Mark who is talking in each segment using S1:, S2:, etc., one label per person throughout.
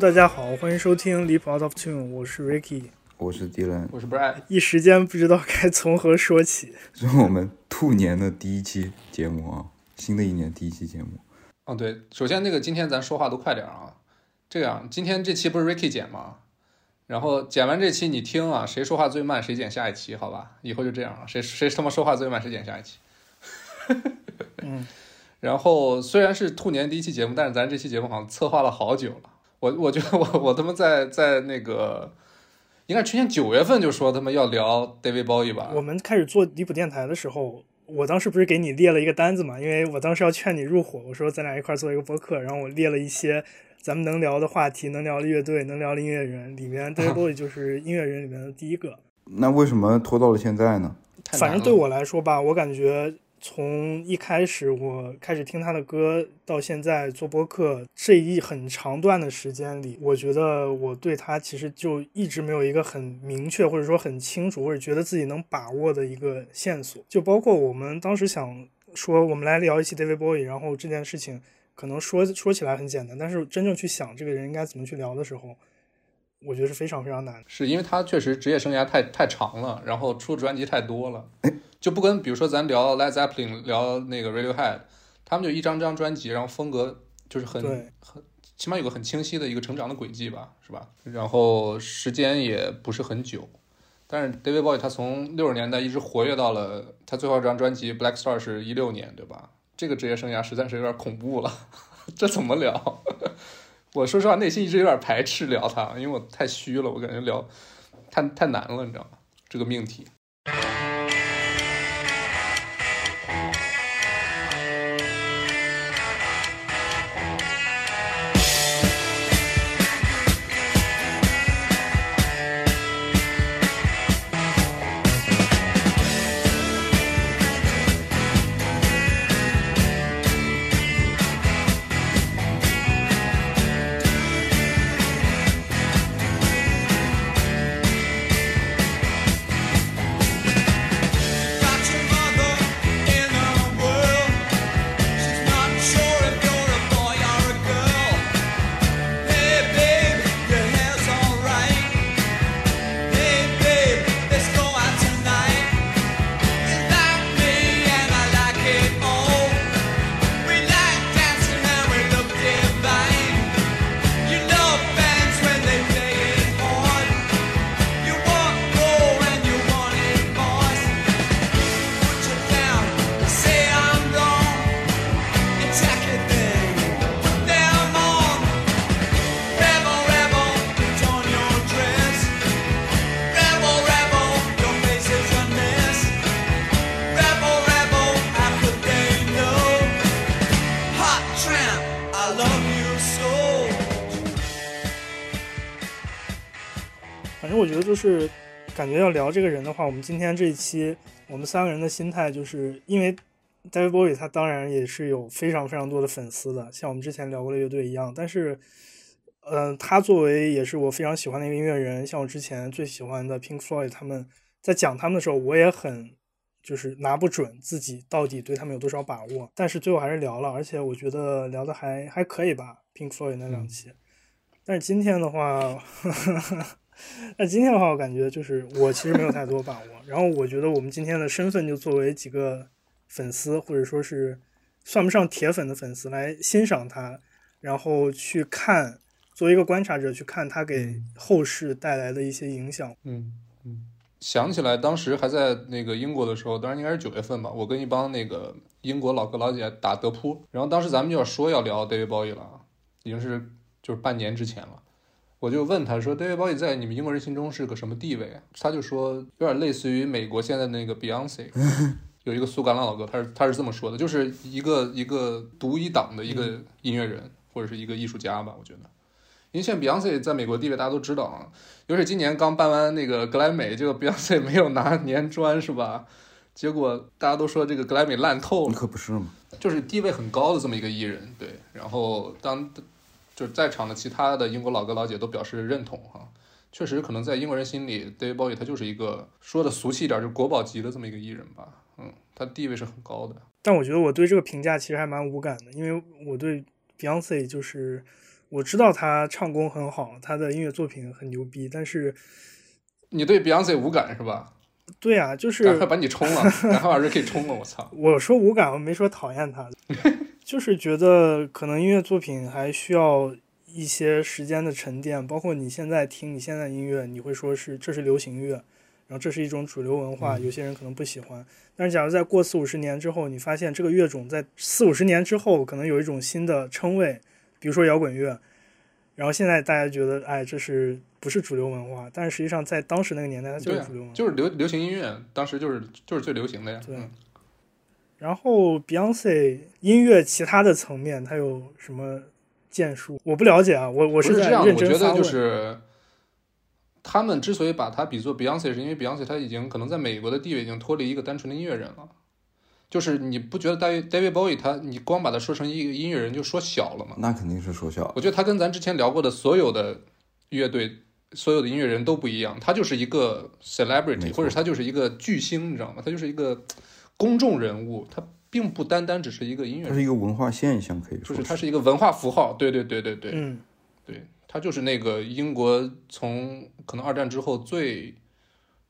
S1: 大家好，欢迎收听离谱 Out of Tune，我是 Ricky，
S2: 我是 Dylan，
S3: 我是 Brad，
S1: 一时间不知道该从何说起。
S2: 这是我们兔年的第一期节目啊，新的一年第一期节目。
S3: 哦，对，首先那个今天咱说话都快点啊，这样今天这期不是 Ricky 剪吗？然后剪完这期你听啊，谁说话最慢谁剪下一期，好吧？以后就这样了，谁谁他妈说话最慢谁剪下一期。
S1: 嗯。
S3: 然后虽然是兔年第一期节目，但是咱这期节目好像策划了好久了。我我觉得我我他妈在在那个，应该去年九月份就说他们要聊 David Bowie 吧。
S1: 我们开始做离谱电台的时候，我当时不是给你列了一个单子嘛？因为我当时要劝你入伙，我说咱俩一块做一个播客，然后我列了一些咱们能聊的话题，能聊的乐队，能聊的音乐人，里面 David Bowie 就是音乐人里面的第一个。
S2: 那为什么拖到了现在呢？
S1: 反正对我来说吧，我感觉。从一开始我开始听他的歌到现在做播客这一很长段的时间里，我觉得我对他其实就一直没有一个很明确或者说很清楚或者觉得自己能把握的一个线索。就包括我们当时想说我们来聊一期 David Bowie，然后这件事情可能说说起来很简单，但是真正去想这个人应该怎么去聊的时候，我觉得是非常非常难。
S3: 是因为他确实职业生涯太太长了，然后出专辑太多了。就不跟比如说咱聊 Led Zeppelin 聊那个 Radiohead，他们就一张张专辑，然后风格就是很很起码有个很清晰的一个成长的轨迹吧，是吧？然后时间也不是很久，但是 David Bowie 他从六十年代一直活跃到了他最后一张专辑 Black Star 是一六年，对吧？这个职业生涯实在是有点恐怖了，这怎么聊？我说实话，内心一直有点排斥聊他，因为我太虚了，我感觉聊太太难了，你知道吗？这个命题。
S1: 就是感觉要聊这个人的话，我们今天这一期，我们三个人的心态就是因为 David Bowie 他当然也是有非常非常多的粉丝的，像我们之前聊过的乐队一样。但是，嗯，他作为也是我非常喜欢的一个音乐人，像我之前最喜欢的 Pink Floyd，他们在讲他们的时候，我也很就是拿不准自己到底对他们有多少把握。但是最后还是聊了，而且我觉得聊的还还可以吧，Pink Floyd 那两期。但是今天的话。那今天的话，我感觉就是我其实没有太多把握。然后我觉得我们今天的身份就作为几个粉丝，或者说是算不上铁粉的粉丝来欣赏他，然后去看，作为一个观察者去看他给后世带来的一些影响。
S3: 嗯嗯，想起来当时还在那个英国的时候，当然应该是九月份吧，我跟一帮那个英国老哥老姐打德扑，然后当时咱们就要说要聊 David Bowie 了，已经是就是半年之前了。我就问他说：“David Bowie 在你们英国人心中是个什么地位？”他就说：“有点类似于美国现在那个 Beyonce，有一个苏格兰老哥，他是他是这么说的，就是一个一个独一档的一个音乐人或者是一个艺术家吧。我觉得，因为现在 Beyonce 在美国地位大家都知道啊，尤其今年刚办完那个格莱美，这个 Beyonce 没有拿年专是吧？结果大家都说这个格莱美烂透了，
S2: 可不是嘛？
S3: 就是地位很高的这么一个艺人，对，然后当。”就是在场的其他的英国老哥老姐都表示认同哈，确实可能在英国人心里，David Bowie 他就是一个说的俗气一点，就是国宝级的这么一个艺人吧，嗯，他地位是很高的。
S1: 但我觉得我对这个评价其实还蛮无感的，因为我对 Beyonce 就是我知道他唱功很好，他的音乐作品很牛逼，但是
S3: 你对 Beyonce 无感是吧？
S1: 对啊，就
S3: 赶
S1: 是
S3: 快把你冲了，赶快把 Ricky 冲了，我操！
S1: 我说无感，我没说讨厌他，就是觉得可能音乐作品还需要一些时间的沉淀，包括你现在听你现在音乐，你会说是这是流行乐，然后这是一种主流文化，有些人可能不喜欢。但是假如在过四五十年之后，你发现这个乐种在四五十年之后可能有一种新的称谓，比如说摇滚乐，然后现在大家觉得哎这是不是主流文化？但是实际上在当时那个年代它就是主流文化。
S3: 就是流流行音乐，当时就是就是最流行的呀。
S1: 对
S3: 嗯
S1: 然后 Beyonce 音乐其他的层面，它有什么建树？我不了解啊，我我
S3: 是这样，
S1: 认
S3: 我觉得就。是他们之所以把它比作 Beyonce，是因为 Beyonce 他已经可能在美国的地位已经脱离一个单纯的音乐人了。就是你不觉得 David David Bowie 他你光把他说成一个音乐人就说小了吗？
S2: 那肯定是说小。
S3: 我觉得他跟咱之前聊过的所有的乐队、所有的音乐人都不一样，他就是一个 celebrity，或者他就是一个巨星，你知道吗？他就是一个公众人物，他并不单单只是一个音乐人，
S2: 它是一个文化现象，可以说
S3: 就是他是一个文化符号。对对对对对，
S1: 嗯，
S3: 对，他就是那个英国从可能二战之后最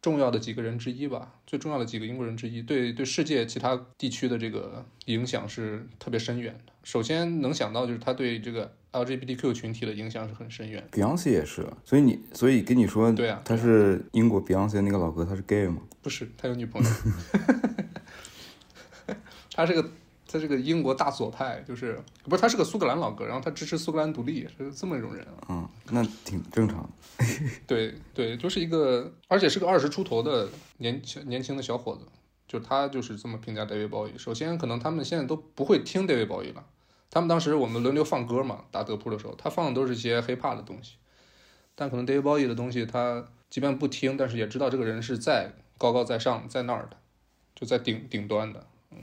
S3: 重要的几个人之一吧，最重要的几个英国人之一，对对世界其他地区的这个影响是特别深远的。首先能想到就是他对这个 LGBTQ 群体的影响是很深远。
S2: Beyonce 也是，所以你所以跟你说，
S3: 对啊
S2: 他是英国 Beyonce 那个老哥，他是 gay 吗？
S3: 不是，他有女朋友，他是个他是个英国大左派，就是不是他是个苏格兰老哥，然后他支持苏格兰独立，是这么一种人啊。
S2: 嗯，那挺正常。
S3: 对对，就是一个，而且是个二十出头的年轻年轻的小伙子，就他就是这么评价 David Bowie。首先，可能他们现在都不会听 David Bowie 了，他们当时我们轮流放歌嘛，打德扑的时候，他放的都是一些 hiphop 的东西，但可能 David Bowie 的东西，他即便不听，但是也知道这个人是在高高在上，在那儿的，就在顶顶端的。
S2: 嗯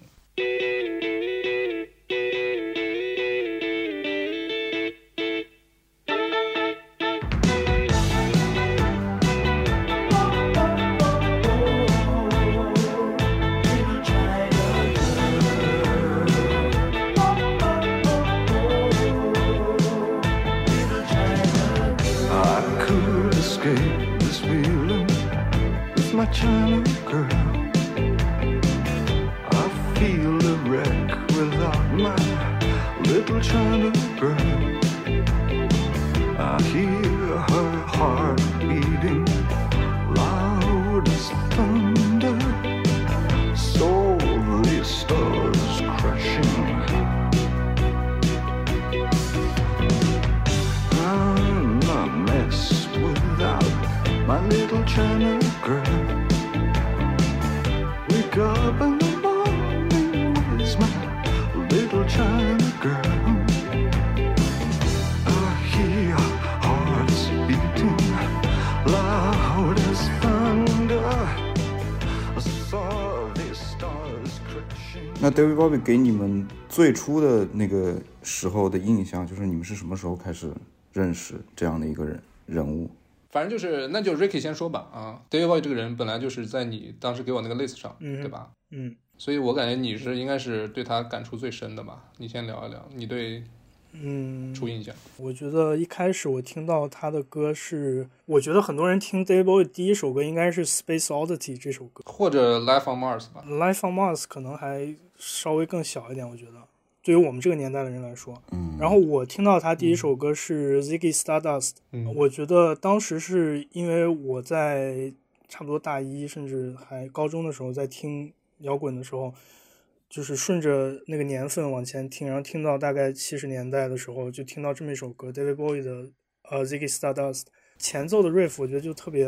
S2: Bowie 给你们最初的那个时候的印象，就是你们是什么时候开始认识这样的一个人人物？
S3: 反正就是，那就 Ricky 先说吧啊，David Bowie 这个人本来就是在你当时给我那个 list 上，
S1: 嗯
S3: 对吧？
S1: 嗯
S3: 所以我感觉你是应该是对他感触最深的吧？你先聊一聊你对
S1: 嗯，
S3: 初印象。
S1: 我觉得一开始我听到他的歌是，我觉得很多人听 David Bowie 第一首歌应该是《Space Oddity》这首歌，
S3: 或者 Life on Mars 吧，《
S1: Life on Mars》可能还稍微更小一点，我觉得。对于我们这个年代的人来说。
S2: 嗯，
S1: 然后我听到他第一首歌是《Ziggy Stardust》，
S3: 嗯。
S1: 我觉得当时是因为我在差不多大一甚至还高中的时候在听摇滚的时候，就是顺着那个年份往前听，然后听到大概七十年代的时候，就听到这么一首歌，David Bowie 的呃《Ziggy Stardust》，前奏的 riff 我觉得就特别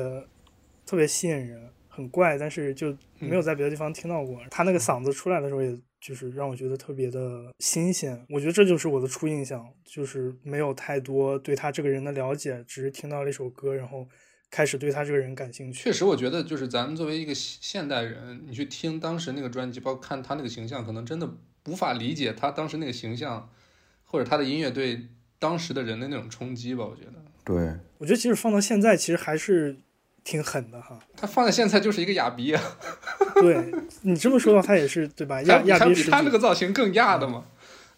S1: 特别吸引人，很怪，但是就没有在别的地方听到过。他那个嗓子出来的时候，也就是让我觉得特别的新鲜。我觉得这就是我的初印象，就是没有太多对他这个人的了解，只是听到了一首歌，然后开始对他这个人感兴趣。
S3: 确实，我觉得就是咱们作为一个现现代人，你去听当时那个专辑，包括看他那个形象，可能真的无法理解他当时那个形象，或者他的音乐对当时的人的那种冲击吧。我觉得
S2: 对，
S1: 我觉得即使放到现在，其实还是挺狠的哈。
S3: 他放在现在就是一个亚逼啊，
S1: 对你这么说的话，他也是对吧？亚亚逼
S3: 他那个造型更亚的嘛。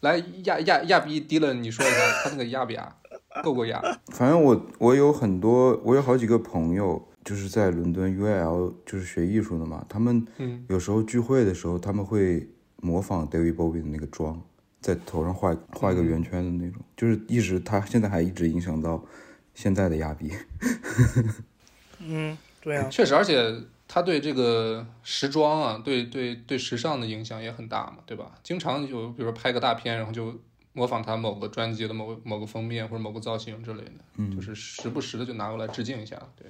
S3: 来，亚亚亚逼低了，你说一下他那个亚不亚？够够亚。
S2: 反正我我有很多，我有好几个朋友，就是在伦敦 UAL 就是学艺术的嘛，他们
S3: 嗯，
S2: 有时候聚会的时候，他们会模仿 David Bowie 的那个妆，在头上画画一个圆圈的那种，就是一直他现在还一直影响到现在的亚比。
S1: 嗯，对啊，
S3: 确实，而且他对这个时装啊，对对对时尚的影响也很大嘛，对吧？经常有，比如说拍个大片，然后就模仿他某个专辑的某某个封面或者某个造型之类的，
S2: 嗯
S3: 就是时不时的就拿过来致敬一下。对，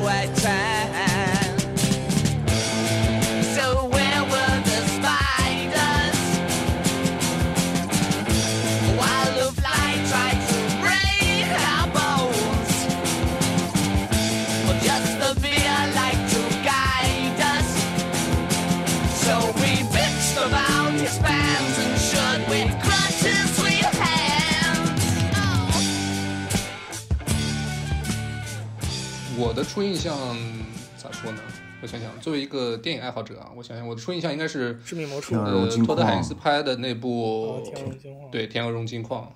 S3: 的初印象咋说呢？我想想，作为一个电影爱好者啊，我想想我的初印象应该是
S1: 致命魔术
S3: 呃托德海因斯拍的那部
S1: 哦，天鹅金矿，
S3: 对，天鹅绒金矿，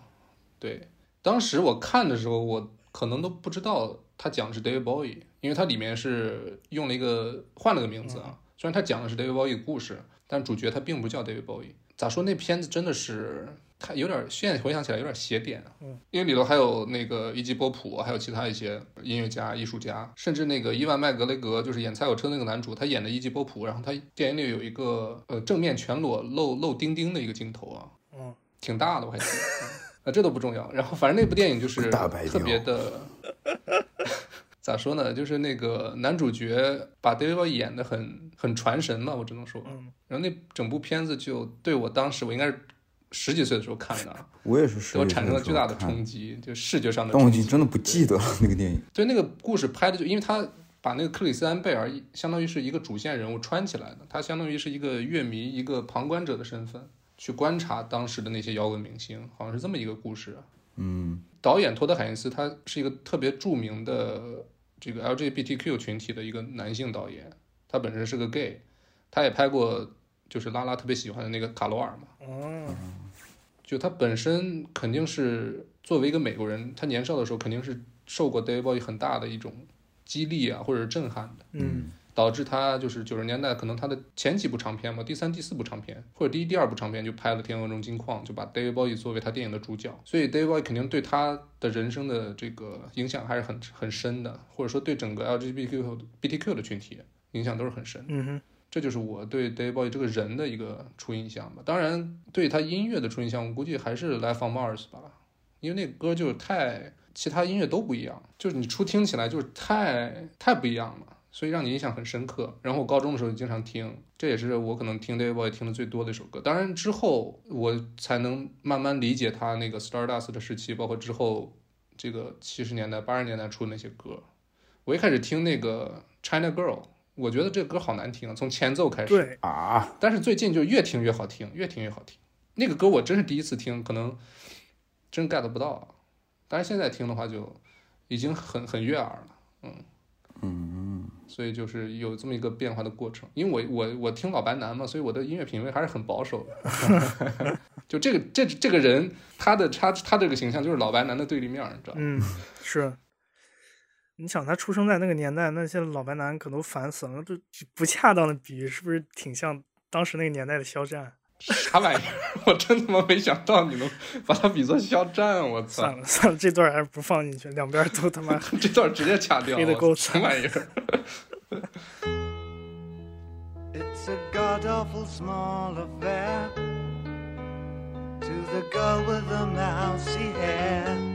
S3: 对，当时我看的时候，我可能都不知道他讲的是 David Bowie，因为它里面是用了一个换了个名字啊。虽然他讲的是 David Bowie 的故事，但主角他并不叫 David Bowie。咋说？那片子真的是，他有点现在回想起来有点邪典啊。
S1: 嗯，
S3: 因为里头还有那个伊基波普，还有其他一些音乐家、艺术家，甚至那个伊万麦格雷格，就是演《猜火车》那个男主，他演的伊基波普，然后他电影里有一个呃正面全裸露露丁丁的一个镜头啊，
S1: 嗯，
S3: 挺大的，我还记得。啊，这都不重要。然后反正那部电影就是特别的，咋说呢？就是那个男主角把 David Bowie 演的很很传神嘛，我只能说。
S1: 嗯
S3: 然后那整部片子就对我当时我应该是十几岁的时候看的啊，
S2: 我也是
S3: 我产生了巨大的冲击，就视觉上的
S2: 但我已
S3: 冲击。
S2: 经真的不记得了那个电影。
S3: 对那个故事拍的就，因为他把那个克里斯安贝尔相当于是一个主线人物穿起来的，他相当于是一个乐迷、一个旁观者的身份去观察当时的那些摇滚明星，好像是这么一个故事啊。
S2: 嗯
S3: 导演托德海因斯他是一个特别著名的这个 LGBTQ 群体的一个男性导演，他本身是个 gay，他也拍过就是拉拉特别喜欢的那个卡罗尔嘛，
S1: 哦，
S3: 就他本身肯定是作为一个美国人，他年少的时候肯定是受过 David Bowie 很大的一种激励啊，或者是震撼的，
S1: 嗯。
S3: 导致他就是九十年代可能他的前几部长片嘛，第三、第四部长片或者第一、第二部长片就拍了《天鹅绒金矿》，就把 David Bowie 作为他电影的主角，所以 David Bowie 肯定对他的人生的这个影响还是很很深的，或者说对整个 LGBTQ BTQ 的群体影响都是很深的。
S1: 嗯哼，
S3: 这就是我对 David Bowie 这个人的一个初印象吧。当然，对他音乐的初印象，我估计还是《Life on Mars》吧，因为那歌就是太其他音乐都不一样，就是你初听起来就是太太不一样了，所以让你印象很深刻。然后我高中的时候就经常听，这也是我可能听 d a v Boy 听的最多的一首歌。当然之后我才能慢慢理解他那个 Stardust 的时期，包括之后这个七十年代、八十年代出的那些歌。我一开始听那个 China Girl。我觉得这个歌好难听啊，从前奏开始。
S1: 对，
S2: 啊，
S3: 但是最近就越听越好听，越听越好听。那个歌我真是第一次听，可能真 get 不到啊。但是现在听的话，就已经很很悦耳了，嗯
S2: 嗯，
S3: 所以就是有这么一个变化的过程。因为我我我听老白男嘛，所以我的音乐品味还是很保守的。就这个这这个人，他的他他这个形象就是老白男的对立面，你知道吗？
S1: 嗯，是。你想他出生在那个年代，那些老白男可都烦死了，这不恰当的比喻是不是挺像当时那个年代的肖战？
S3: 啥玩意儿？我真他妈没想到你能把他比作肖战，我操
S1: 算！了算了，这段还是不放进去，两边都他妈
S3: 这段直接掐掉，
S1: 黑的够
S3: 我什么玩意儿
S4: ？It's a god awful small affair to the girl with the mousy hair.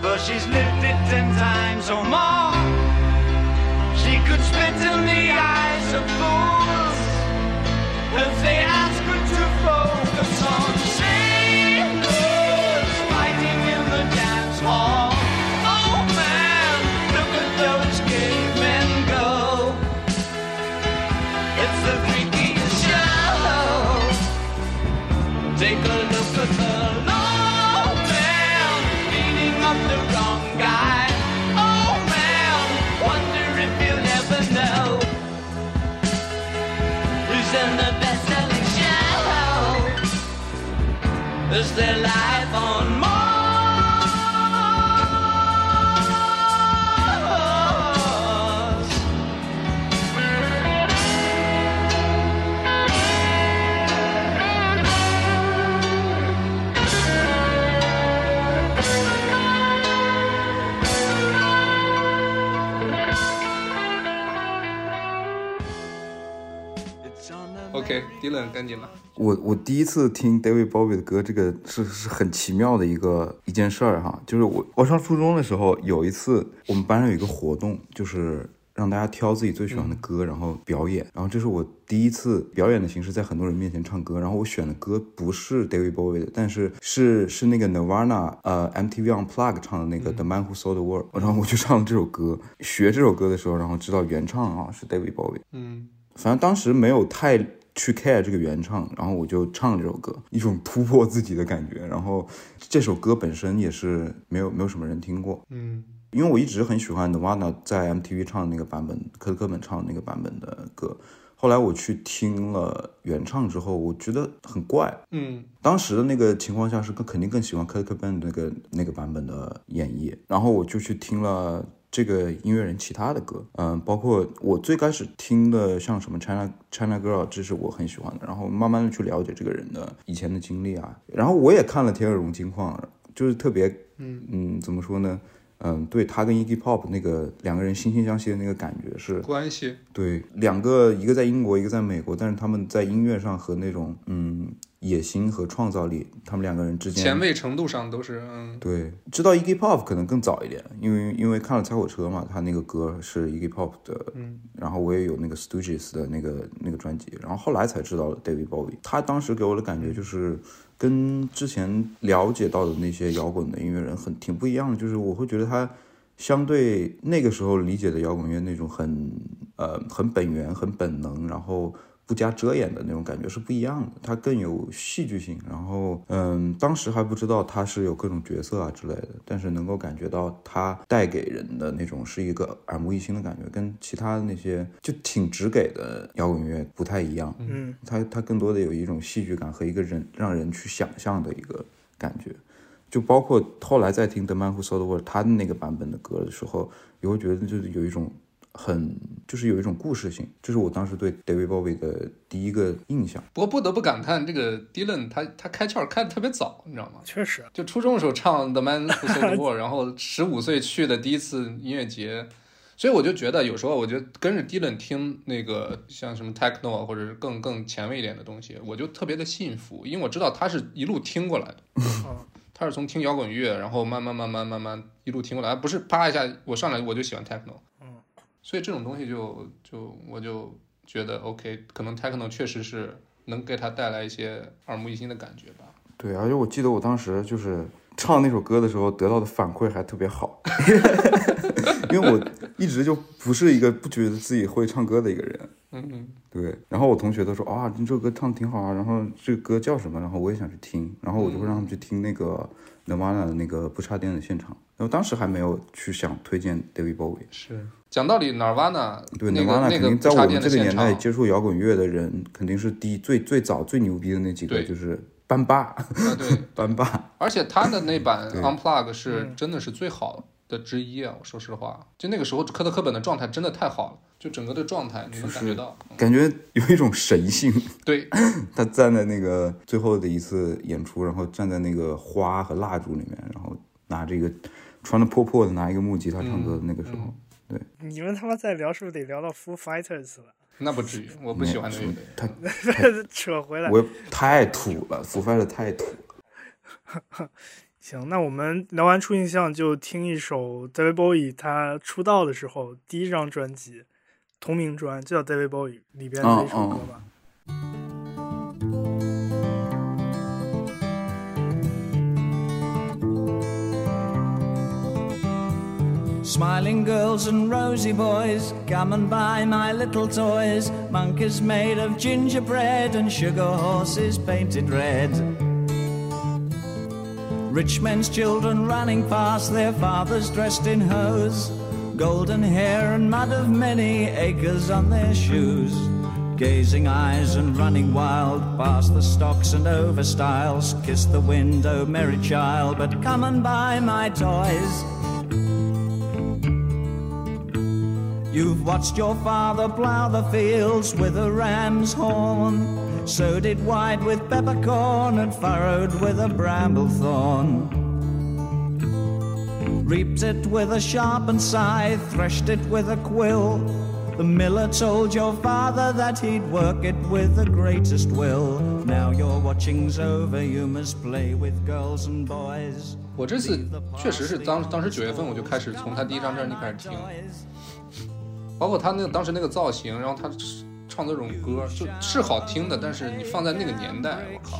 S4: for she's lived it ten times or more. She could spit in the eyes of fools if they ask her to focus on sailors fighting in the dance hall. Oh man, look at those cavemen go. It's the freakiest show. Take a show. Is there life
S3: OK，Dylan 赶紧了。
S2: 我我第一次听 David Bowie 的歌，这个是是很奇妙的一个一件事儿哈。就是我我上初中的时候，有一次我们班上有一个活动，就是让大家挑自己最喜欢的歌，然后表演。然后这是我第一次表演的形式，在很多人面前唱歌。然后我选的歌不是 David Bowie 的，但是是是那个 Nirvana 呃 MTV Unplugged 唱的那个 The Man Who Sold the World。然后我就唱了这首歌，学这首歌的时候，然后知道原唱啊是 David Bowie。
S3: 嗯，
S2: 反正当时没有太去 care 这个原唱，然后我就唱这首歌，一种突破自己的感觉。然后这首歌本身也是没有没有什么人听过，
S3: 嗯，
S2: 因为我一直很喜欢 Nirvana 在 MTV 唱的那个版本，科科本唱的那个版本的歌。后来我去听了原唱之后，我觉得很怪。
S3: 嗯，
S2: 当时的那个情况下是更肯定更喜欢 Kurt Cobain 那个那个版本的演绎，然后我就去听了这个音乐人其他的歌，嗯，包括我最开始听的像什么 China China Girl，这是我很喜欢的，然后慢慢的去了解这个人的以前的经历啊，然后我也看了《天鹅绒金矿》，就是特别，嗯嗯，怎么说呢？嗯，对他跟 Iggy Pop 那个两个人惺惺相惜的那个感觉是
S3: 关系，
S2: 对，两个一个在英国，一个在美国，但是他们在音乐上和那种嗯野心和创造力，他们两个人之间
S3: 前卫程度上都是，嗯，
S2: 对，知道 Iggy Pop 可能更早一点，因为因为看了《踩火车》嘛，他那个歌是 Iggy Pop 的，
S3: 嗯，
S2: 然后我也有那个 Stooges 的那个那个专辑，然后后来才知道了 David Bowie，他当时给我的感觉就是跟之前了解到的那些摇滚的音乐人很挺不一样的，就是我会觉得他相对那个时候理解的摇滚乐那种很呃很本源、很本能，然后不加遮掩的那种感觉是不一样的，它更有戏剧性。然后嗯，当时还不知道它是有各种角色啊之类的，但是能够感觉到它带给人的那种是一个耳目一新的感觉，跟其他的那些就挺直给的摇滚乐不太一样。
S1: 嗯，
S2: 它它更多的有一种戏剧感和一个人让人去想象的一个感觉。就包括后来在听《The Man Who Sold the World》他的那个版本的歌的时候，也会觉得就是有一种很就是有一种故事性，这是我当时对 David Bowie 的第一个印象。
S3: 不过不得不感叹，这个 Dylan 他他开窍开的特别早，你知道吗？
S1: 确实，
S3: 就初中的时候唱《The Man Who Sold the World》，然后十五岁去的第一次音乐节，所以我就觉得有时候我觉得跟着 Dylan 听那个像什么 techno 啊，或者是更更前卫一点的东西，我就特别的幸福，因为我知道他是一路听过来的。
S1: 啊，
S3: 他是从听摇滚乐，然后慢慢慢慢慢慢一路听过来，不是啪一下我上来我就喜欢 techno，
S1: 嗯，
S3: 所以这种东西就就我就觉得 OK，可能 techno 确实是能给他带来一些耳目一新的感觉吧。
S2: 对，而且我记得我当时就是唱那首歌的时候得到的反馈还特别好，因为我一直就不是一个不觉得自己会唱歌的一个人。
S3: 嗯嗯，
S2: 对，然后我同学都说啊，你这首歌唱的挺好啊，然后这个歌叫什么？然后我也想去听，然后我就会让他们去听那个 Nirvana 的那个不插电的现场。然后当时还没有去想推荐 David Bowie。
S3: 是讲道理，Nirvana
S2: 对
S3: 那个
S2: Nirvana
S3: 那个
S2: 肯定在我们这个年代接触摇滚乐的人，肯定是第一最最早最牛逼的那几个，就是班霸，
S3: 啊对，
S2: 班霸。
S3: 而且他的那版 Unplug 是
S1: 嗯。
S3: 真的是最好的之一啊！我说实话，就那个时候科特·科本的状态真的太好了，就整个的状态你能感觉到，嗯。
S2: 感觉有一种神性。
S3: 对，
S2: 他站在那个最后的一次演出，然后站在那个花和蜡烛里面，然后拿这个穿的破破的拿一个木吉他唱歌的那个时候，
S1: 你们他妈再聊是不是得聊到 Foo Fighters 了？
S3: 那不至于，我不喜欢那个。
S2: 他
S1: 扯回来。
S2: 我太土了，，Foo Fighters 太土了。
S1: 行，那我们聊完初印象，就听一首 David Bowie 他出道的时候第一张专辑同名专，就叫 David Bowie 里边的一首歌吧。
S4: Smiling girls and rosy boys, come and buy my little toys. Monkeys made of gingerbread and sugar horses painted red. Rich men's children running past their fathers dressed in hose. Golden hair and mud of many acres on their shoes. Gazing eyes and running wild past the stocks and over stiles. Kiss the window, merry child, but come and buy my toys. You've watched your father plough the fields with a ram's horn, sowed it wide with peppercorn and furrowed with a bramble thorn. Reaped it with a sharpened scythe, threshed it with a quill. The miller told your father that he'd work it with the greatest will. Now your watching's over, you must play with girls and boys.
S3: 我这次确实是当当时九月份我就开始从他第一张专辑开始听， 包括他那个当时那个造型，然后他唱这种歌就是好听的，但是你放在那个年代，我靠，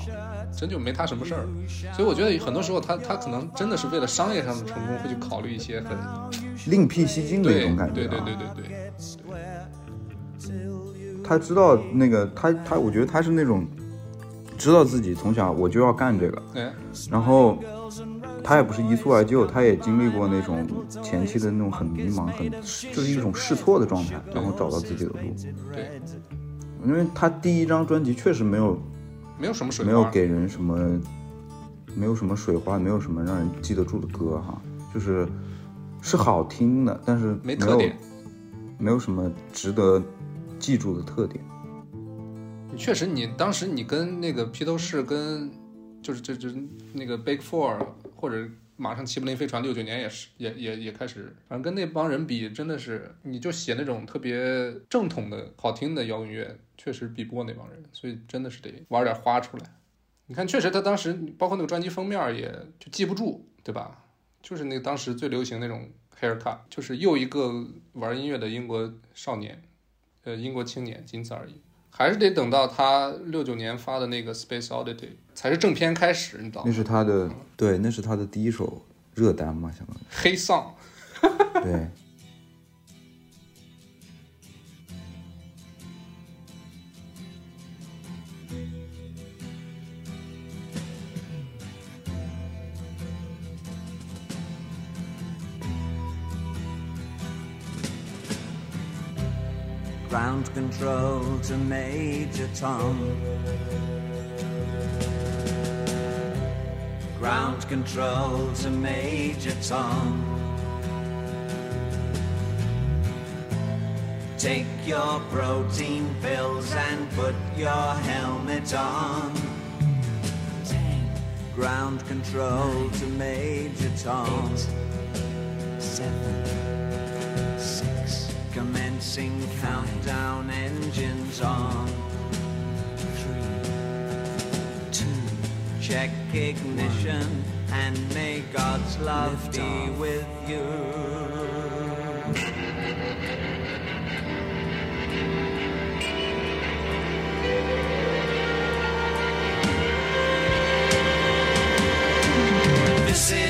S3: 真就没他什么事儿。所以我觉得很多时候他他可能真的是为了商业上的成功，会去考虑一些很
S2: 另辟蹊径的一
S3: 对
S2: 种感觉、
S3: 对
S2: 对。
S3: 对对对对，
S2: 他知道那个他他，我觉得他是那种知道自己从小我就要干这个，
S3: 哎，
S2: 然后他也不是一蹴而就，他也经历过那种前期的那种很迷茫、很就是一种试错的状态，然后找到自己的路。
S3: 对，
S2: 因为他第一张专辑确实没有
S3: 没有什么水花，
S2: 没有给人什么，没有什么水花，没有什么让人记得住的歌哈，就是是好听的，但是有
S3: 没特点。
S2: 没有什么值得记住的特点。
S3: 确实，你当时你跟那个披头士跟就是就就是那个 Big Four 或者马上齐柏林飞船六九年也是也也也开始，反正跟那帮人比，真的是你就写那种特别正统的好听的摇滚乐，确实比不过那帮人，所以真的是得玩点花出来。你看，确实他当时包括那个专辑封面也就记不住，对吧？就是那当时最流行那种 haircut，就是又一个玩音乐的英国少年，呃，英国青年，仅此而已。还是得等到他六九年发的那个《Space Oddity》才是正片开始，你知道吗那？
S2: 是他的，对，那是他的第一首热单嘛，相当于
S3: 黑丧，
S2: 对。
S4: Ground control to Major Tom. Ground control to Major Tom. Take your protein pills and put your helmet on. Ground control to Major Tom. seven, six. Commencing countdown engines on. Check ignition and may God's love be with you. This This is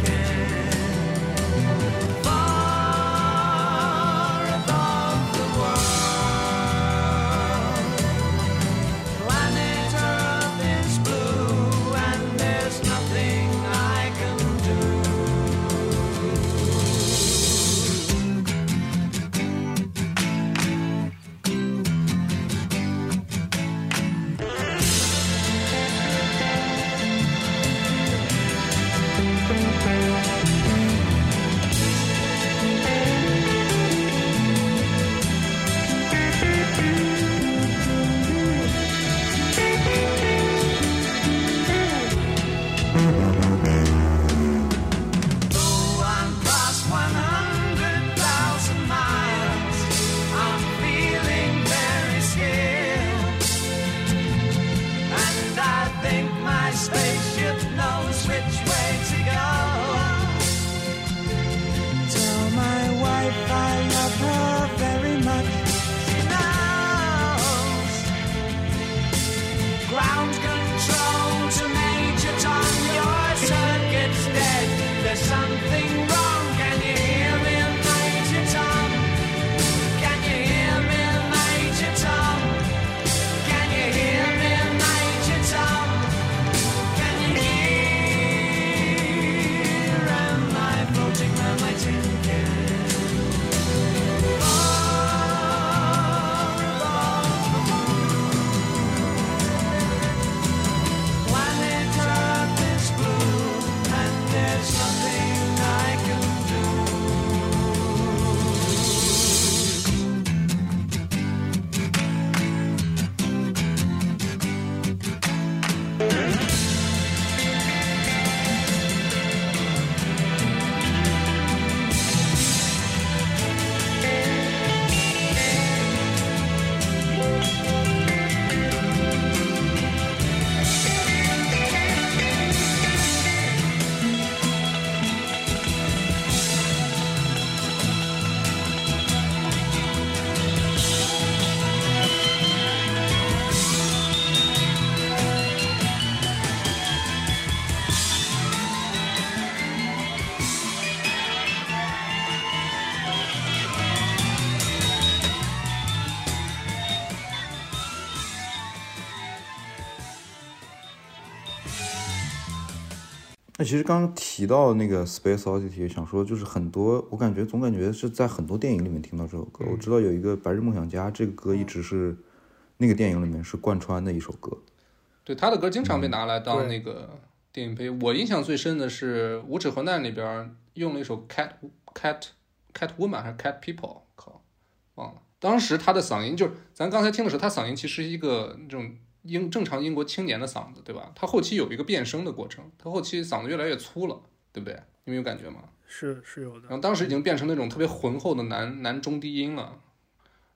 S2: 那其实刚刚提到那个 Space Oddity，想说就是很多，我感觉总感觉是在很多电影里面听到这首歌。我知道有一个《白日梦想家》，这个歌一直是那个电影里面是贯穿的一首歌。
S3: 对他的歌经常被拿来当那个电影配乐。我印象最深的是《无耻混蛋》里边用了一首 Cat Cat Cat Woman 还是 Cat People，靠，忘了。当时他的嗓音就是咱刚才听的时候，他嗓音其实一个那种英正常英国青年的嗓子，对吧？他后期有一个变声的过程，他后期嗓子越来越粗了，对不对？你们有感觉吗？
S1: 是是有的
S3: 然。后当时已经变成那种特别浑厚的男男中低音了。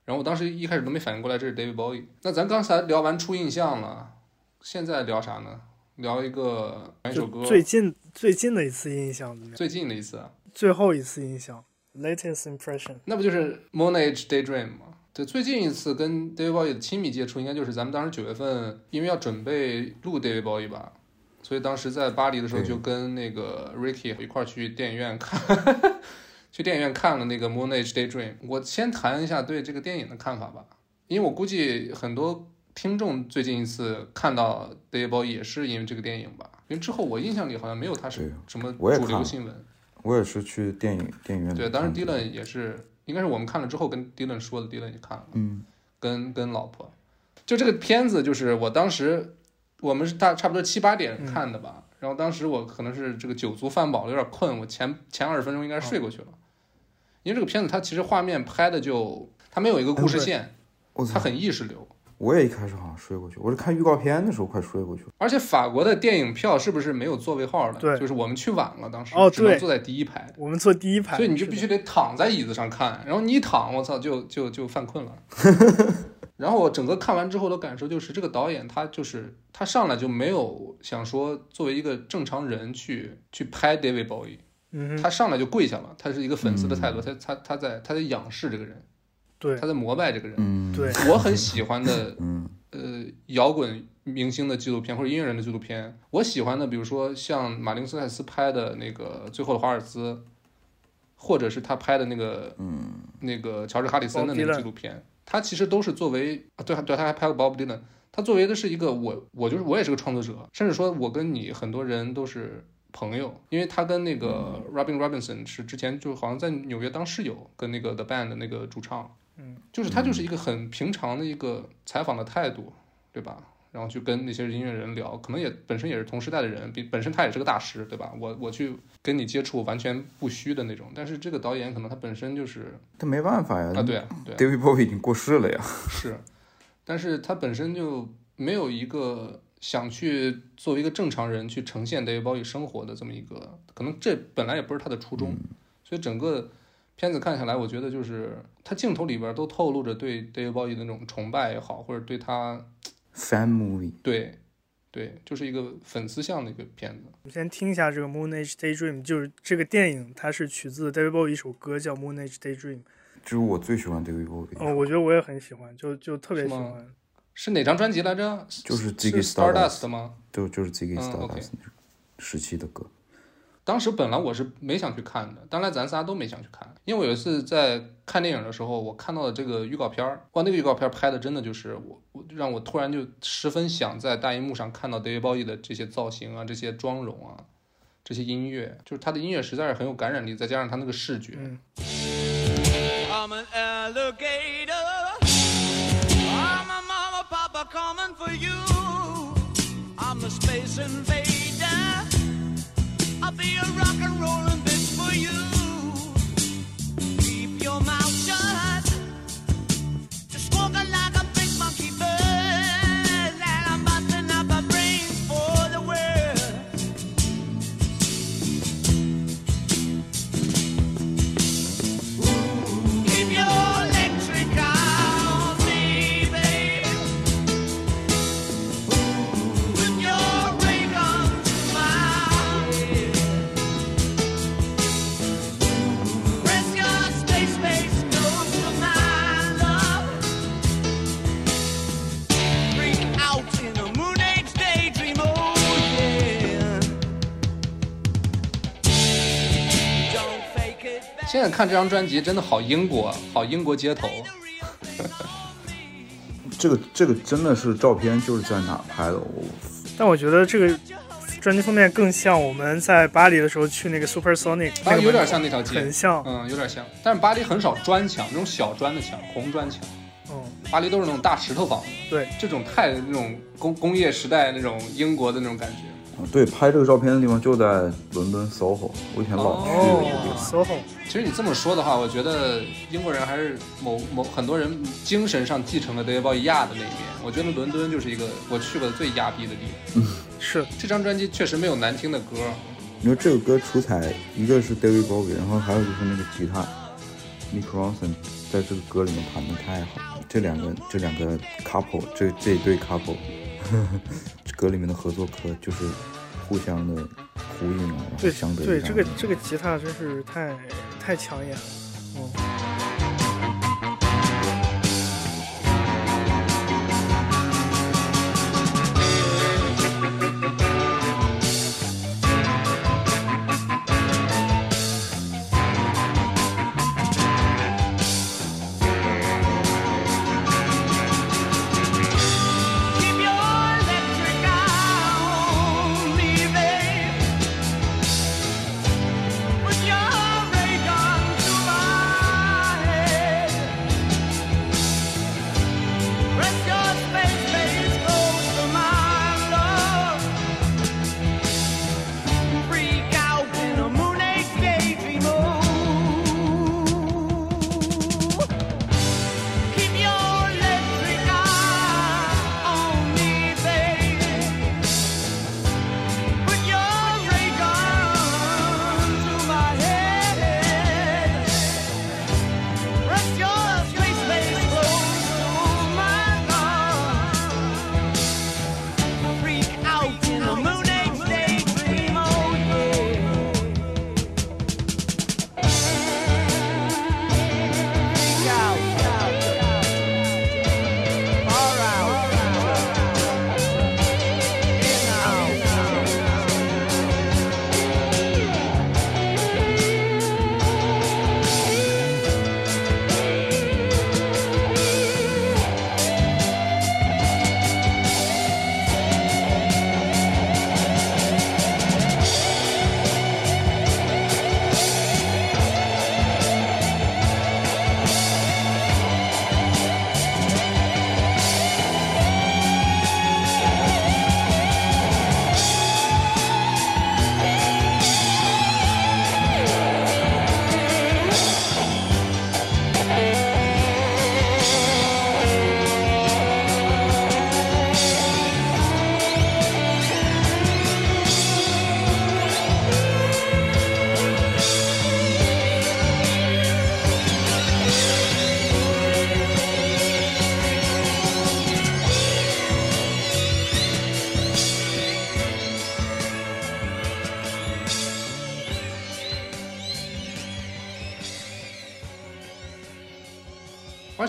S3: 然后我当时一开始都没反应过来这是 David Bowie。那咱刚才聊完初印象了，现在聊啥呢？聊一个一首歌，
S1: 最近最近的一次印象怎么样？
S3: 最近的一次啊，
S1: 最后一次印象，latest impression。
S3: 那不就是 Moon Age Daydream 吗？对，最近一次跟 David Bowie 的亲密接触，应该就是咱们当时九月份，因为要准备录 David Bowie 吧，所以当时在巴黎的时候就跟那个 Ricky 一块儿去电影院看，去电影院看了那个 Moon Age Daydream。我先谈一下对这个电影的看法吧，因为我估计很多听众最近一次看到 David Bowie 也是因为这个电影吧，因为之后我印象里好像没有他是什么主流新闻。
S2: 我也是去电影电影院
S3: 对，当时 Dylan 也是应该是我们看了之后跟 Dylan 说的，Dylan 也看了，
S2: 嗯，
S3: 跟跟老婆，就这个片子，就是我当时我们是大差不多七八点看的吧，然后当时我可能是这个酒足饭饱了，有点困，我前前二十分钟应该睡过去了，因为这个片子它其实画面拍的就它没有一个故事线，它很意识流。
S2: 我也一开始好像睡过去，我是看预告片的时候快睡过去了。
S3: 而且法国的电影票是不是没有座位号的？
S1: 对
S3: 就是我们去晚了，当时
S1: 哦
S3: 只能坐在第一排，
S1: 我们坐第一排，
S3: 所以你就必须得躺在椅子上看，然后你一躺，我操，就就就犯困了。然后我整个看完之后的感受就是，这个导演他就是他上来就没有想说作为一个正常人去去拍 David Bowie，
S1: 嗯，
S3: 他上来就跪下了，他是一个粉丝的态度，他他他在他在仰视这个人，
S1: 对。
S3: 他在膜拜这个人。
S2: 嗯，
S1: 对，
S3: 我很喜欢的
S2: 嗯。
S3: 呃摇滚明星的纪录片或者音乐人的纪录片，我喜欢的，比如说像马丁斯泰斯拍的那个《最后的华尔兹》，或者是他拍的那个
S2: 嗯。
S3: 那个乔治哈里森的那个纪录片，他其实都是作为啊，对对，他还拍过 Bob Dylan，他作为的是一个我我就是我也是个创作者，甚至说我跟你很多人都是朋友，因为他跟那个 Robin Robinson 是之前就好像在纽约当室友，跟那个 The Band 的那个主唱，
S1: 嗯，
S3: 就是他就是一个很平常的一个采访的态度，对吧？然后去跟那些音乐人聊，可能也本身也是同时代的人，比本身他也是个大师，对吧？我我去跟你接触完全不虚的那种，但是这个导演可能他本身就是
S2: 他没办法呀。
S3: 啊，对啊，对啊
S2: ，，David Bowie 已经过世了呀。
S3: 是，但是他本身就没有一个想去作为一个正常人去呈现 David Bowie 生活的这么一个，可能这本来也不是他的初衷，所以整个片子看下来，我觉得就是他镜头里边都透露着对 David Bowie 的那种崇拜也好，或者对他
S2: Fan movie，
S3: 对对，就是一个粉丝向的一个片子。
S1: 我们先听一下这个 Moon Age Daydream，就是这个电影，它是取自 David Bowie 一首歌叫 Moon Age Daydream。
S2: 这是我最喜欢 David Bowie 的。
S1: 哦，我觉得我也很喜欢，就就特别喜欢。
S3: 是哪张专辑来着？
S2: 就是 Ziggy
S3: Stardust
S2: Stardust
S3: 吗？
S2: 就就是 Ziggy Stardust 时期的歌。
S3: 当时本来我是没想去看的，当然咱仨都没想去看，因为我有一次在看电影的时候，我看到了这个预告片儿，哇，那个预告片儿拍的真的就是我，我让我突然就十分想在大荧幕上看到 David Bowie 的这些造型啊，这些妆容啊，这些音乐，就是他的音乐实在是很有感染力，再加上他那个视觉，
S1: 嗯
S4: I'm an alligator. I'm a mama, papa coming for you. I'm a space invader. I'll be a rock and rollin' bitch for you.
S3: 看这张专辑真的好英国，好英国街头，
S2: 这个这个真的是照片就是在哪拍的？我
S1: 但我觉得这个专辑封面更像我们在巴黎的时候去那个 Super Sonic，那
S3: 啊，
S1: 个
S3: 有点像那条街
S1: 很，像。
S3: 嗯，有点像，但是巴黎很少砖墙，那种小砖的墙，红砖墙。
S1: 嗯，
S3: 巴黎都是那种大石头房子，
S1: 对，
S3: 这种太那种工工业时代那种英国的那种感觉。
S2: 啊对拍这个照片的地方就在伦敦 SOHO，我以前老去
S1: 哦
S2: 方。
S1: ，SOHO，
S3: 其实你这么说的话，我觉得英国人还是某某很多人精神上继承了 David Bowie 亚的那一面。我觉得伦敦就是一个我去过的最亚逼的地方。
S1: 嗯 是
S3: 这张专辑确实没有难听的歌，
S2: 你说这个歌出彩，一个是 David Bowie，然后还有就是那个吉他 Nick Ronson 在这个歌里面弹的太好了，这两个这两个 couple 这这一对 couple，这 歌里面的合作可就是互相的呼应啊，
S1: 对对，这个这个吉他真是太太抢眼了。嗯，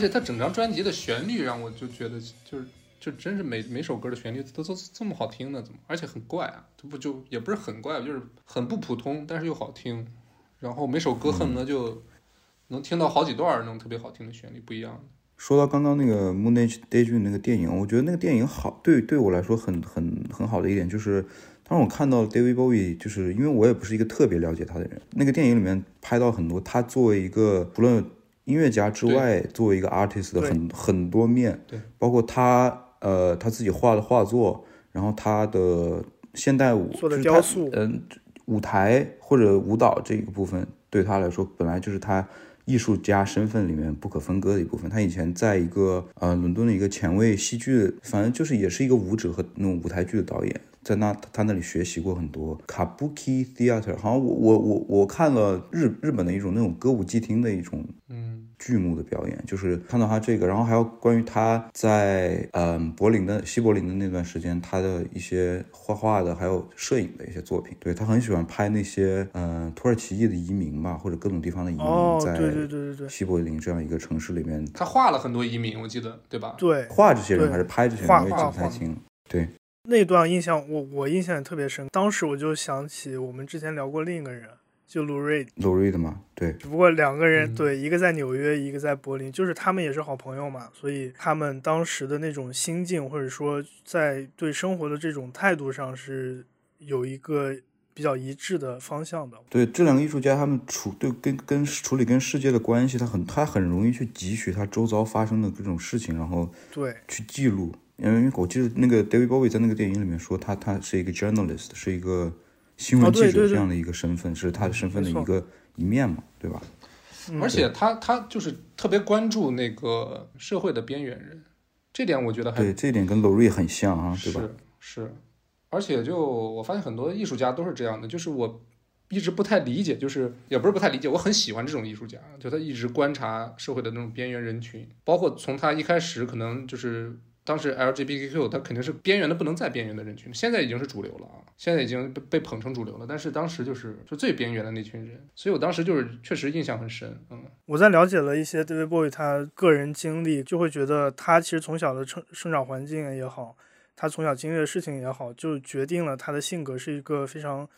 S3: 且他整张专辑的旋律让我就觉得就是就真是每每首歌的旋律都都这么好听呢？怎么？而且很怪啊，这不就也不是很怪，就是很不普通，但是又好听。然后每首歌恨不得就能听到好几段那种特别好听的旋律，不一样的。
S2: 说到刚刚那个《Moon Age Daydream》那个电影，我觉得那个电影好，对对我来说很很很好的一点就是，当我看到 David Bowie，就是因为我也不是一个特别了解他的人，那个电影里面拍到很多他作为一个不论音乐家之外，作为一个 artist 的很很多面，
S3: 对，
S2: 包括他呃他自己画的画作，然后他的现代舞
S1: 做的雕塑。
S2: 嗯、舞台或者舞蹈这个部分对他来说本来就是他艺术家身份里面不可分割的一部分。他以前在一个呃伦敦的一个前卫戏剧，反正就是也是一个舞者和那种舞台剧的导演，在那他那里学习过很多 kabuki theater，好像我我我我看了日日本的一种那种歌舞伎町的一种
S3: 嗯，
S2: 剧目的表演，就是看到他这个，然后还有关于他在嗯柏林的西柏林的那段时间，他的一些画画的还有摄影的一些作品。对他很喜欢拍那些嗯土耳其裔的移民吧，或者各种地方的移民
S1: 哦，
S2: 在
S1: 对对对对对
S2: 西柏林这样一个城市里面
S3: 他画了很多移民，我记得对吧？
S1: 对，
S2: 画这些人还是拍这些人，
S1: 画
S2: 我也记
S1: 画画
S2: 不太清。对，
S1: 那段印象我我印象也特别深，当时我就想起我们之前聊过另一个人，就卢瑞，
S2: 罗瑞的嘛，对，
S1: 只不过两个人、
S3: 嗯
S1: 对，一个在纽约，一个在柏林，就是他们也是好朋友嘛，所以他们当时的那种心境，或者说在对生活的这种态度上是有一个比较一致的方向的。
S2: 对这两个艺术家，他们处对跟跟处理跟世界的关系，他很他很容易去汲取他周遭发生的各种事情，然后
S1: 对，
S2: 去记录。因为我记得那个 David Bowie 在那个电影里面说他，他是一个 journalist，是一个新闻记者这样的一个身份，是他的身份的一个一面嘛，对吧？
S1: 嗯
S3: 而且他他就是特别关注那个社会的边缘人，这点我觉得还
S2: 对，这一点跟 Lori 很像啊，对吧？
S3: 是是，而且就我发现很多艺术家都是这样的，就是我一直不太理解，就是也不是不太理解，我很喜欢这种艺术家，就他一直观察社会的那种边缘人群，包括从他一开始可能就是。当时 LGBTQ 他肯定是边缘的不能再边缘的人群，现在已经是主流了啊，现在已经被被捧成主流了。但是当时就是就最边缘的那群人，所以我当时就是确实印象很深，嗯，
S1: 我在了解了一些 David Bowie 他个人经历，就会觉得他其实从小的生生长环境也好，他从小经历的事情也好，就决定了他的性格是一个非常。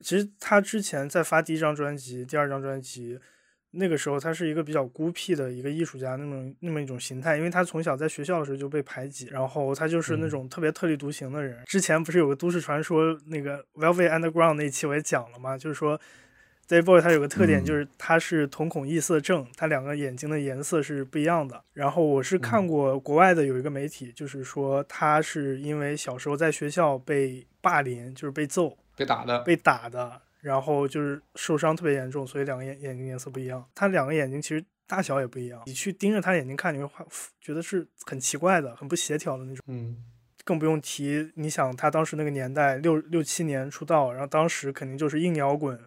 S1: 其实他之前在发第一张专辑、第二张专辑，那个时候他是一个比较孤僻的一个艺术家，那么那么一种形态，因为他从小在学校的时候就被排挤，然后他就是那种特别特立独行的人。之前不是有个都市传说，那个 Velvet Underground 那一期我也讲了嘛，就是说 David Bowie 他有个特点，
S2: 嗯
S1: 就是他是瞳孔异色症，他两个眼睛的颜色是不一样的。然后我是看过国外的有一个媒体，就是说他是因为小时候在学校被霸凌，就是被揍、
S3: 被打的，
S1: 被打的，然后就是受伤特别严重，所以两个眼眼睛颜色不一样。他两个眼睛其实大小也不一样，你去盯着他眼睛看，你会发觉得是很奇怪的、很不协调的那种。
S3: 嗯，
S1: 更不用提，你想他当时那个年代，六六七年出道，然后当时肯定就是硬摇滚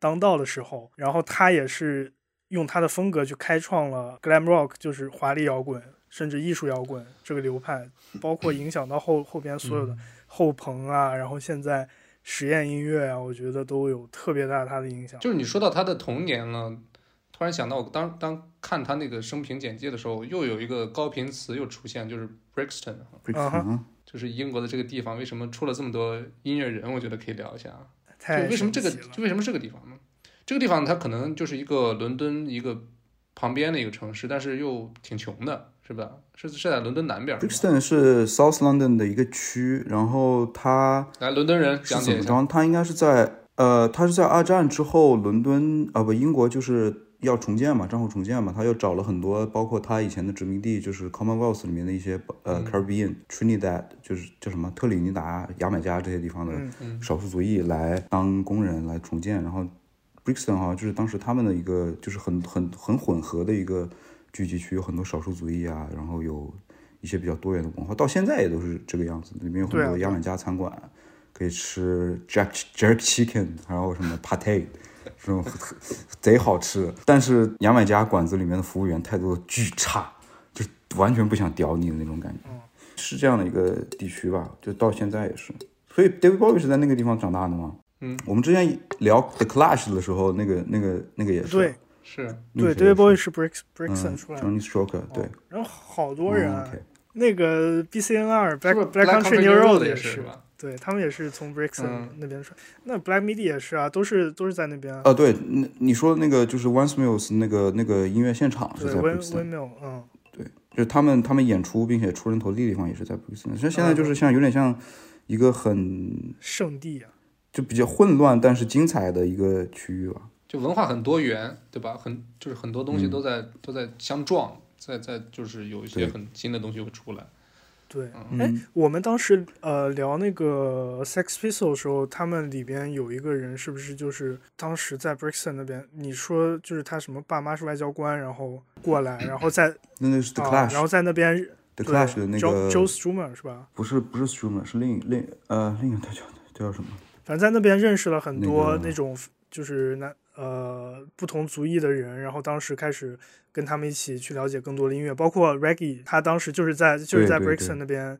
S1: 当道的时候，然后他也是用他的风格去开创了 glam rock，就是华丽摇滚，甚至艺术摇滚这个流派，包括影响到后后边所有的后朋啊，然后现在实验音乐啊，我觉得都有特别大他的影响。
S3: 就是你说到他的童年了，突然想到我当当看他那个生平简介的时候，又有一个高频词又出现，就是 Brixton，就是英国的这个地方为什么出了这么多音乐人？我觉得可以聊一下。为什么这个为什么这个地方呢？这个地方它可能就是一个伦敦一个旁边的一个城市，但是又挺穷的，是吧？是是在伦敦南边儿。
S2: Brixton 是 South London 的一个区，然后它
S3: 来，伦敦人
S2: 是
S3: 讲解一下。
S2: 怎么着？它应该是在呃，它是在二战之后，伦敦啊不，英国就是要重建嘛，战后重建嘛，他又找了很多，包括他以前的殖民地，就是 Commonwealth 里面的一些呃
S3: 嗯
S2: Caribbean、Trinidad，就是叫什么特里尼达、牙买加这些地方的少数族裔来当工人来重建，然后 Brixton 好像就是当时他们的一个就是很很很混合的一个聚集区，有很多少数族裔啊，然后有一些比较多元的文化，到现在也都是这个样子，里面有很多牙买加餐馆。可以吃 jerk jerk chicken，然后什么 pate，这种贼好吃。但是牙买加馆子里面的服务员态度巨差，就完全不想屌你的那种感觉。是这样的一个地区吧，就到现在也是。所以 David Bowie 是在那个地方长大的吗？
S3: 嗯，
S2: 我们之前聊 The Clash 的时候，那个那个那个也是。
S1: 对
S3: 是
S1: 对
S2: 那个
S1: ，David Bowie 是 Brix
S2: 嗯
S1: Brixton 出来的。
S2: ，Johnny Stroker，对
S1: 哦，然后好多人啊，那个 BCNR Black Black
S3: Country
S1: Country
S3: New
S1: New
S3: Road 也
S1: 是？对他们也是从 Brixton
S3: 嗯
S1: 那边出来。那 Black Midi 也是啊，都是都是在那边。
S2: 啊，对，那你说的那个就是 Once Mills 那个那个音乐现场是在
S1: ，Win Brixton，Windmill，嗯，
S2: 就是他们他们演出并且出人头地的地方也是在 Brixton，所以现在就是像有点像一个很
S1: 圣地啊。
S2: 就比较混乱但是精彩的一个区域吧。
S3: 就文化很多元，对吧？很就是很多东西
S2: 嗯
S3: 都在、都在相撞，在在就是有一些很新的东西会出来。
S1: 对，
S3: 嗯
S1: 哎
S2: 嗯，
S1: 我们当时呃聊那个 Sex Pistols 的时候，他们里边有一个人是不是就是当时在 Brixton 那边？你说就是他什么爸妈是外交官，然后过来，然后在
S2: 那那是 The
S1: 啊
S2: ，Clash，、
S1: 然后在那边
S2: The
S1: 对
S2: Clash 的那
S1: Joe
S2: 个
S1: Joe Strummer 是吧？
S2: 不是不是 Strummer，是另另呃另一个他叫叫什么？
S1: 反正在那边认识了很多
S2: 那
S1: 种就是那呃不同族裔的人，然后当时开始跟他们一起去了解更多的音乐，包括 Reggae，他当时就是在就是在
S2: 对对
S1: Brixton 那边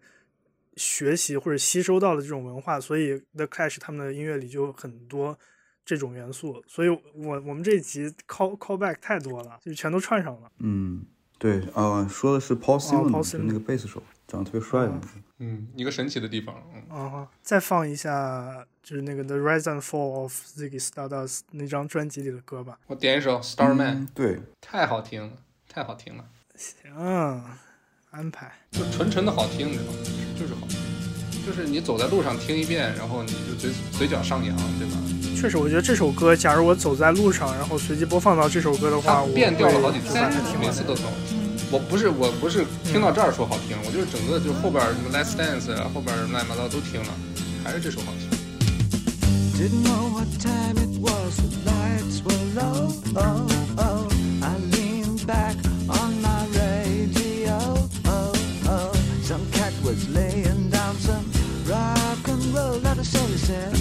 S1: 学习或者吸收到了这种文化，所以 The Clash 他们的音乐里就很多这种元素，所以我我们这一集 call call back 太多了，就全都串上了。
S2: 嗯，对，呃，说的是 Paul Simon，、那个贝斯手，长得特别帅的。
S3: 嗯，一个神奇的地方。嗯，
S1: 啊哈，再放一下就是那个 The Rise and Fall of Ziggy Stardust 那张专辑里的歌吧。
S3: 我点一首《Starman》，
S2: 嗯对，
S3: 太好听了，太好听了，
S1: 行，安排。
S3: 就纯纯的好听，你知道吗？就是好听，就是你走在路上听一遍，然后你就嘴嘴角上扬，对吧？
S1: 确实，我觉得这首歌，假如我走在路上，然后随机播放到这首歌的话，我
S3: 变调了好几次每次都很好听。我不是我不是听到这儿说好听，我就是整个就后边什么 Let's Dance 啊，后边乱七八糟都听了，还是这首好听。
S4: Didn't know what time it was, the lights were low. Oh, oh. I leaned back on my radio. Oh, oh. Some cat was laying down some rock and roll, not a soul he said.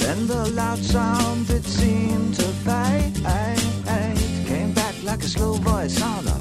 S4: Then the loud sound it seemed to slow voice on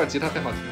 S3: 段吉他太好听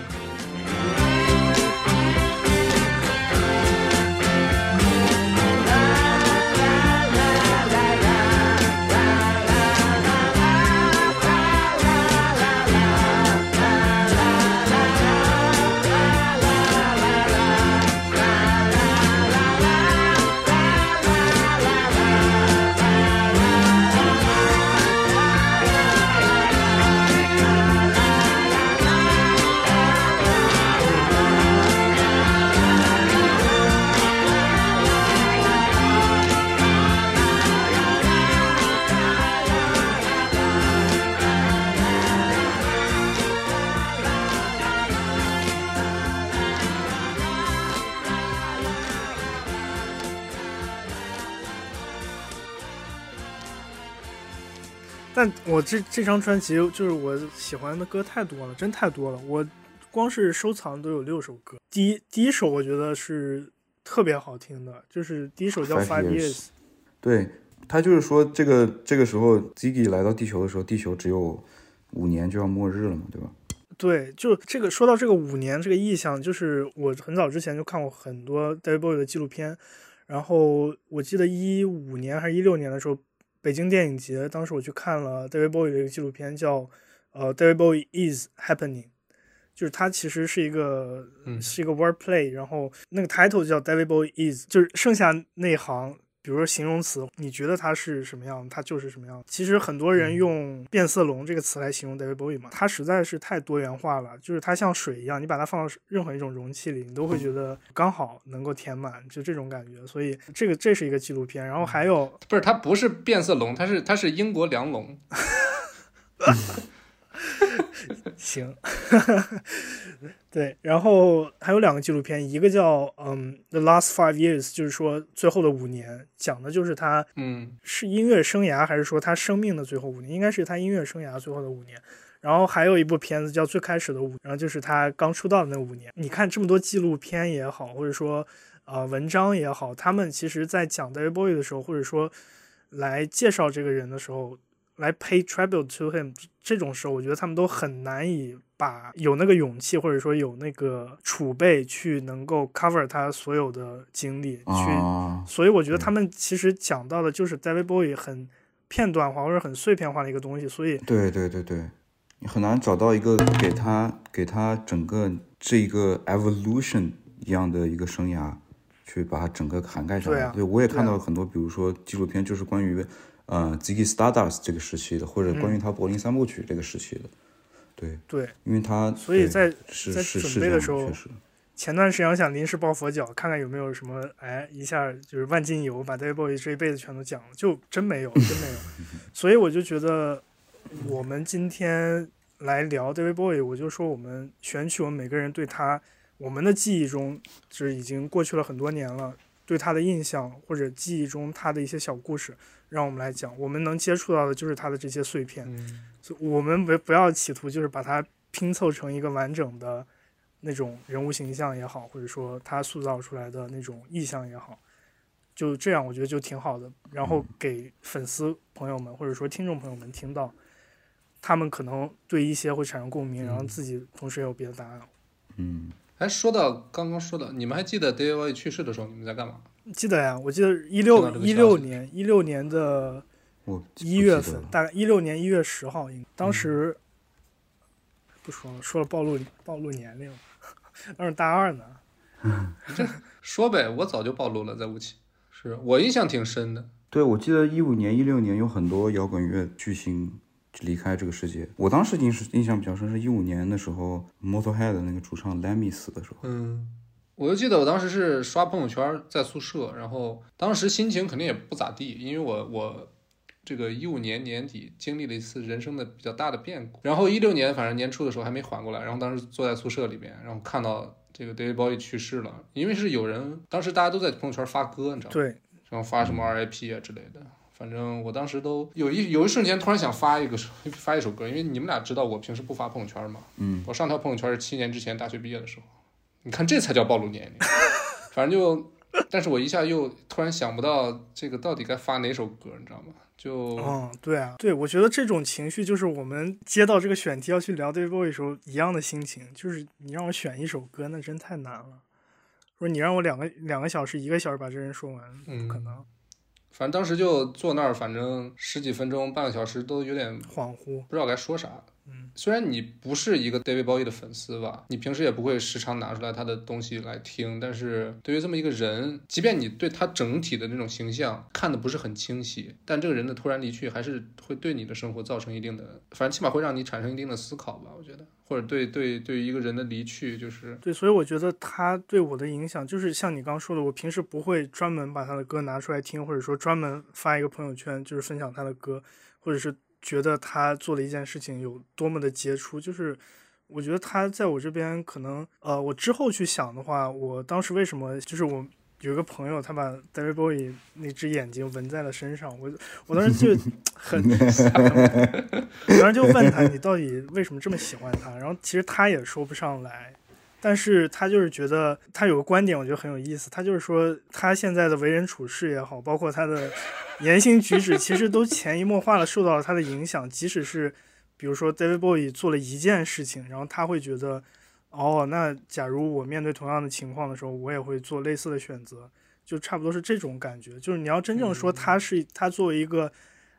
S1: 但我这这张专辑就是我喜欢的歌太多了，真太多了。我光是收藏都有六首歌。第一第一首我觉得是特别好听的，就是第一首叫《
S2: Five Years》。对他就是说，这个这个时候 Ziggy 来到地球的时候，地球只有五年就要末日了嘛，对吧？
S1: 对，就这个说到这个五年这个意象，就是我很早之前就看过很多 David Bowie 的纪录片，然后我记得一五年还是一六年的时候，北京电影节，当时我去看了 David Bowie 的一个纪录片，叫呃 David Bowie is Happening，就是它其实是一个、
S3: 嗯
S1: 是一个 wordplay，然后那个 title 叫 David Bowie is，就是剩下那行。比如说形容词，你觉得它是什么样，它就是什么样。其实很多人用变色龙这个词来形容 David Bowie 嘛，它实在是太多元化了，就是它像水一样，你把它放到任何一种容器里，你都会觉得刚好能够填满，就这种感觉。所以这个这是一个纪录片，然后还有
S3: 不是，它不是变色龙，它是它是英国梁龙。
S1: 行，对，然后还有两个纪录片，一个叫嗯《The Last Five Years》，就是说最后的五年，讲的就是他
S3: 嗯
S1: 是音乐生涯，还是说他生命的最后五年？应该是他音乐生涯最后的五年。然后还有一部片子叫《最开始的五》，然后就是他刚出道的那五年。你看这么多纪录片也好，或者说呃文章也好，他们其实在讲 David Bowie 的时候，或者说来介绍这个人的时候，来 pay tribute to him 这种时候，我觉得他们都很难以把有那个勇气，或者说有那个储备去能够 cover 他所有的经历，去
S2: 啊，
S1: 所以我觉得他们其实讲到的就是 David Bowie 很片段化或者很碎片化的一个东西，所以
S2: 对对对对，你很难找到一个给他给他整个这一个 evolution 一样的一个生涯，去把它整个涵盖上来。
S1: 对啊
S2: 对我也看到很多，比如说纪录片，就是关于呃 Ziggy Stardust 这个时期的，或者关于他柏林三部曲这个时期的。对，
S1: 对。
S2: 因为他
S1: 所以在在
S2: 是是
S1: 准备的时候
S2: 确实，
S1: 前段时间我想临时抱佛脚，看看有没有什么，哎，一下就是万金油，把 David Bowie 这一辈子全都讲了，就真没有，真没有。所以我就觉得，我们今天来聊 David Bowie，我就说我们选取我们每个人对他我们的记忆中，就是已经过去了很多年了，对他的印象或者记忆中他的一些小故事，让我们来讲。我们能接触到的就是他的这些碎片，
S3: 嗯
S1: 所以我们不不要企图就是把它拼凑成一个完整的那种人物形象也好，或者说他塑造出来的那种意象也好，就这样我觉得就挺好的。然后给粉丝朋友们或者说听众朋友们听到，他们可能对一些会产生共鸣，然后自己同时也有别的答案。
S2: 嗯，
S3: 哎，说到刚刚说的，你们还记得 David Bowie 去世的时候你们在干嘛？
S1: 记得呀，我记得一
S3: 听
S1: 六一六年一六年的
S2: 我
S1: 一月份大概一六年一月十号，应当时、不说了，说了暴露暴露年龄了，当时大二呢。
S3: 说呗，我早就暴露了，在吴起。是我印象挺深的。
S2: 对，我记得一五年、一六年有很多摇滚乐巨星离开这个世界。我当时印是印象比较深，是一五年的时候，Motorhead 的那个主唱 Lemmy 死的时候。
S3: 嗯，我就记得我当时是刷朋友圈，在宿舍，然后当时心情肯定也不咋地，因为我我这个一五年年底经历了一次人生的比较大的变故，然后一六年反正年初的时候还没缓过来，然后当时坐在宿舍里面，然后看到这个 David Bowie 去世了，因为是有人当时大家都在朋友圈发歌，你知道吗？
S1: 对，
S3: 然后发什么 RIP 啊之类的。反正我当时都有一有一瞬间突然想发一个 发一首歌，因为你们俩知道我平时不发朋友圈嘛。
S2: 嗯，
S3: 我上条朋友圈是七年之前大学毕业的时候，你看这才叫暴露年龄。反正就，但是我一下又突然想不到这个到底该发哪首歌，你知道吗？就
S1: 嗯，对啊，对，我觉得这种情绪就是我们接到这个选题要去聊 David Bowie 时候一样的心情，就是你让我选一首歌，那真太难了。说你让我两个两个小时、一个小时把这人说完，不可能，
S3: 反正当时就坐那儿，反正十几分钟、半个小时都有点
S1: 恍惚。
S3: 不知道该说啥。
S1: 嗯，
S3: 虽然你不是一个 David Bowie 的粉丝吧，你平时也不会时常拿出来他的东西来听，但是对于这么一个人，即便你对他整体的那种形象看的不是很清晰，但这个人的突然离去还是会对你的生活造成一定的，反正起码会让你产生一定的思考吧，我觉得，或者对对对于一个人的离去，就是
S1: 对，所以我觉得他对我的影响，就是像你刚说的，我平时不会专门把他的歌拿出来听，或者说专门发一个朋友圈，就是分享他的歌，或者是觉得他做了一件事情有多么的杰出，就是我觉得他在我这边可能，呃，我之后去想的话，我当时为什么就是我有一个朋友，他把 David Bowie 那只眼睛纹在了身上，我我当时就 很，我当时就问他，你到底为什么这么喜欢他？然后其实他也说不上来，但是他就是觉得他有个观点，我觉得很有意思，他就是说他现在的为人处事也好，包括他的 言行举止，其实都潜移默化的受到了他的影响，即使是比如说 David Bowie 做了一件事情，然后他会觉得。哦，那假如我面对同样的情况的时候，我也会做类似的选择，就差不多是这种感觉。就是你要真正说他是他作为一个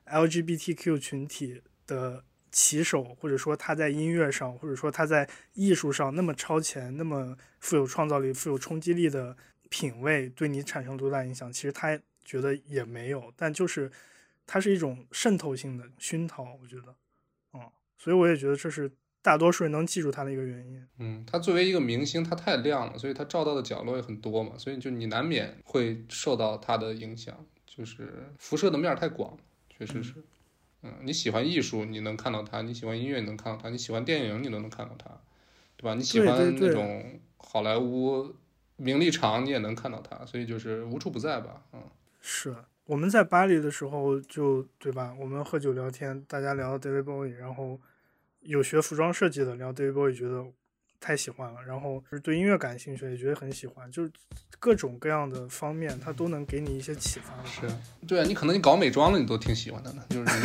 S1: LGBTQ 群体的旗手，或者说他在音乐上，或者说他在艺术上那么超前、那么富有创造力、富有冲击力的品味，对你产生多大影响？其实他觉得也没有，但就是它是一种渗透性的熏陶，我觉得，嗯，所以我也觉得这是。大多数人能记住他的一个原因，
S3: 嗯，他作为一个明星，他太亮了，所以他照到的角落也很多嘛，所以就你难免会受到他的影响，就是辐射的面太广，确实是，嗯，你喜欢艺术，你能看到它；你喜欢音乐，你能看到它；你喜欢电影，你都能看到它，对吧？你喜欢那种好莱坞名利场，你也能看到它，所以就是无处不在吧，嗯。
S1: 是我们在巴黎的时候，就对吧？我们喝酒聊天，大家聊 David Bowie，然后。有学服装设计的聊 David Bowie 觉得太喜欢了，然后是对音乐感兴趣也觉得很喜欢，就是各种各样的方面，他都能给你一些启发。
S3: 是，对啊，你可能你搞美妆了，你都挺喜欢的呢，就是。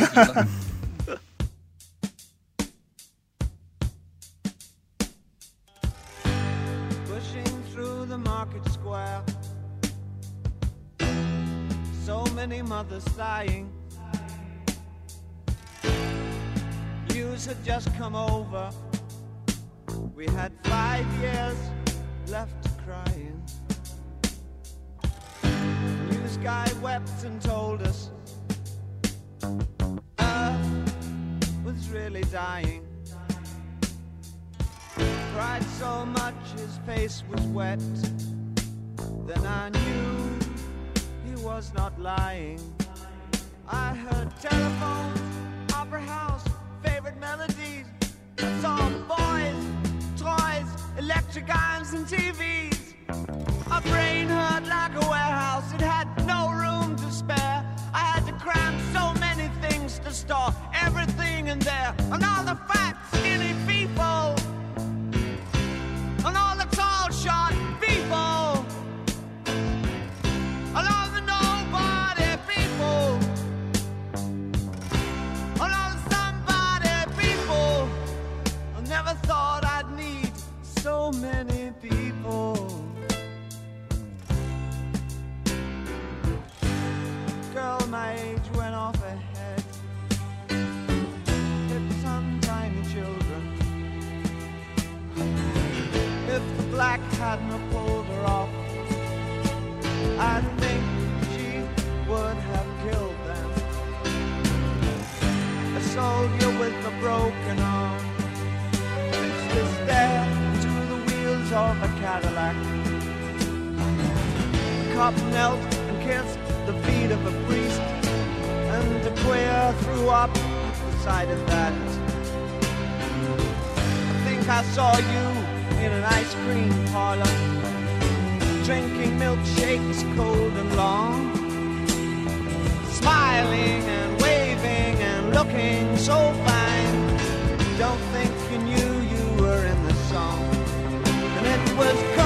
S4: We had five years left crying. News guy wept and told us Earth was really dying. Cried so much his face was wet. Then I knew he was not lying. I heard telephones, opera house favorite melodies. Saw boys, electric irons, and TVs. My brain hurt like a warehouse, it had no room to spare. I had to cram so many things to store everything in there. And all broken arm fixed his stare to the wheels of a Cadillac. Cop knelt and kissed the feet of a priest, and a queer threw up the sight of that. I think I saw you in an ice cream parlor, drinking milkshakes cold and long, smiling and waving and looking so fine. Don't think you knew you were in the song. And it was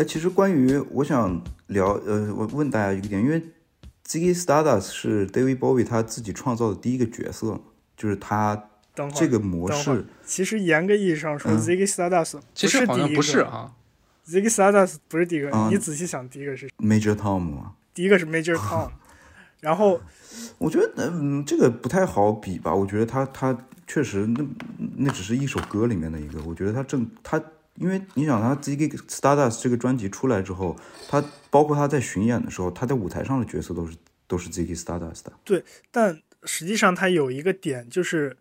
S2: 哎，其实关于我想聊，呃，我问大家一个点，因为 Ziggy Stardust 是 David Bowie 他自己创造的第一个角色，就是他这个模式，
S1: 其实严格意义上说
S2: 嗯
S1: ，Ziggy Stardust
S3: 其实好像不
S1: 不
S3: 是啊
S1: ，，Ziggy Stardust 不是第一个。
S2: 啊
S1: 你仔细想，第一个是
S2: Major Tom 吗。
S1: 第一个是 Major Tom，然后
S2: 我觉得，嗯，这个不太好比吧。我觉得他他确实那那只是一首歌里面的一个。我觉得他正他，因为你想他 Ziggy Stardust 这个专辑出来之后，他包括他在巡演的时候，他在舞台上的角色都是都是 Ziggy Stardust 的。
S1: 但实际上他有一个点，就是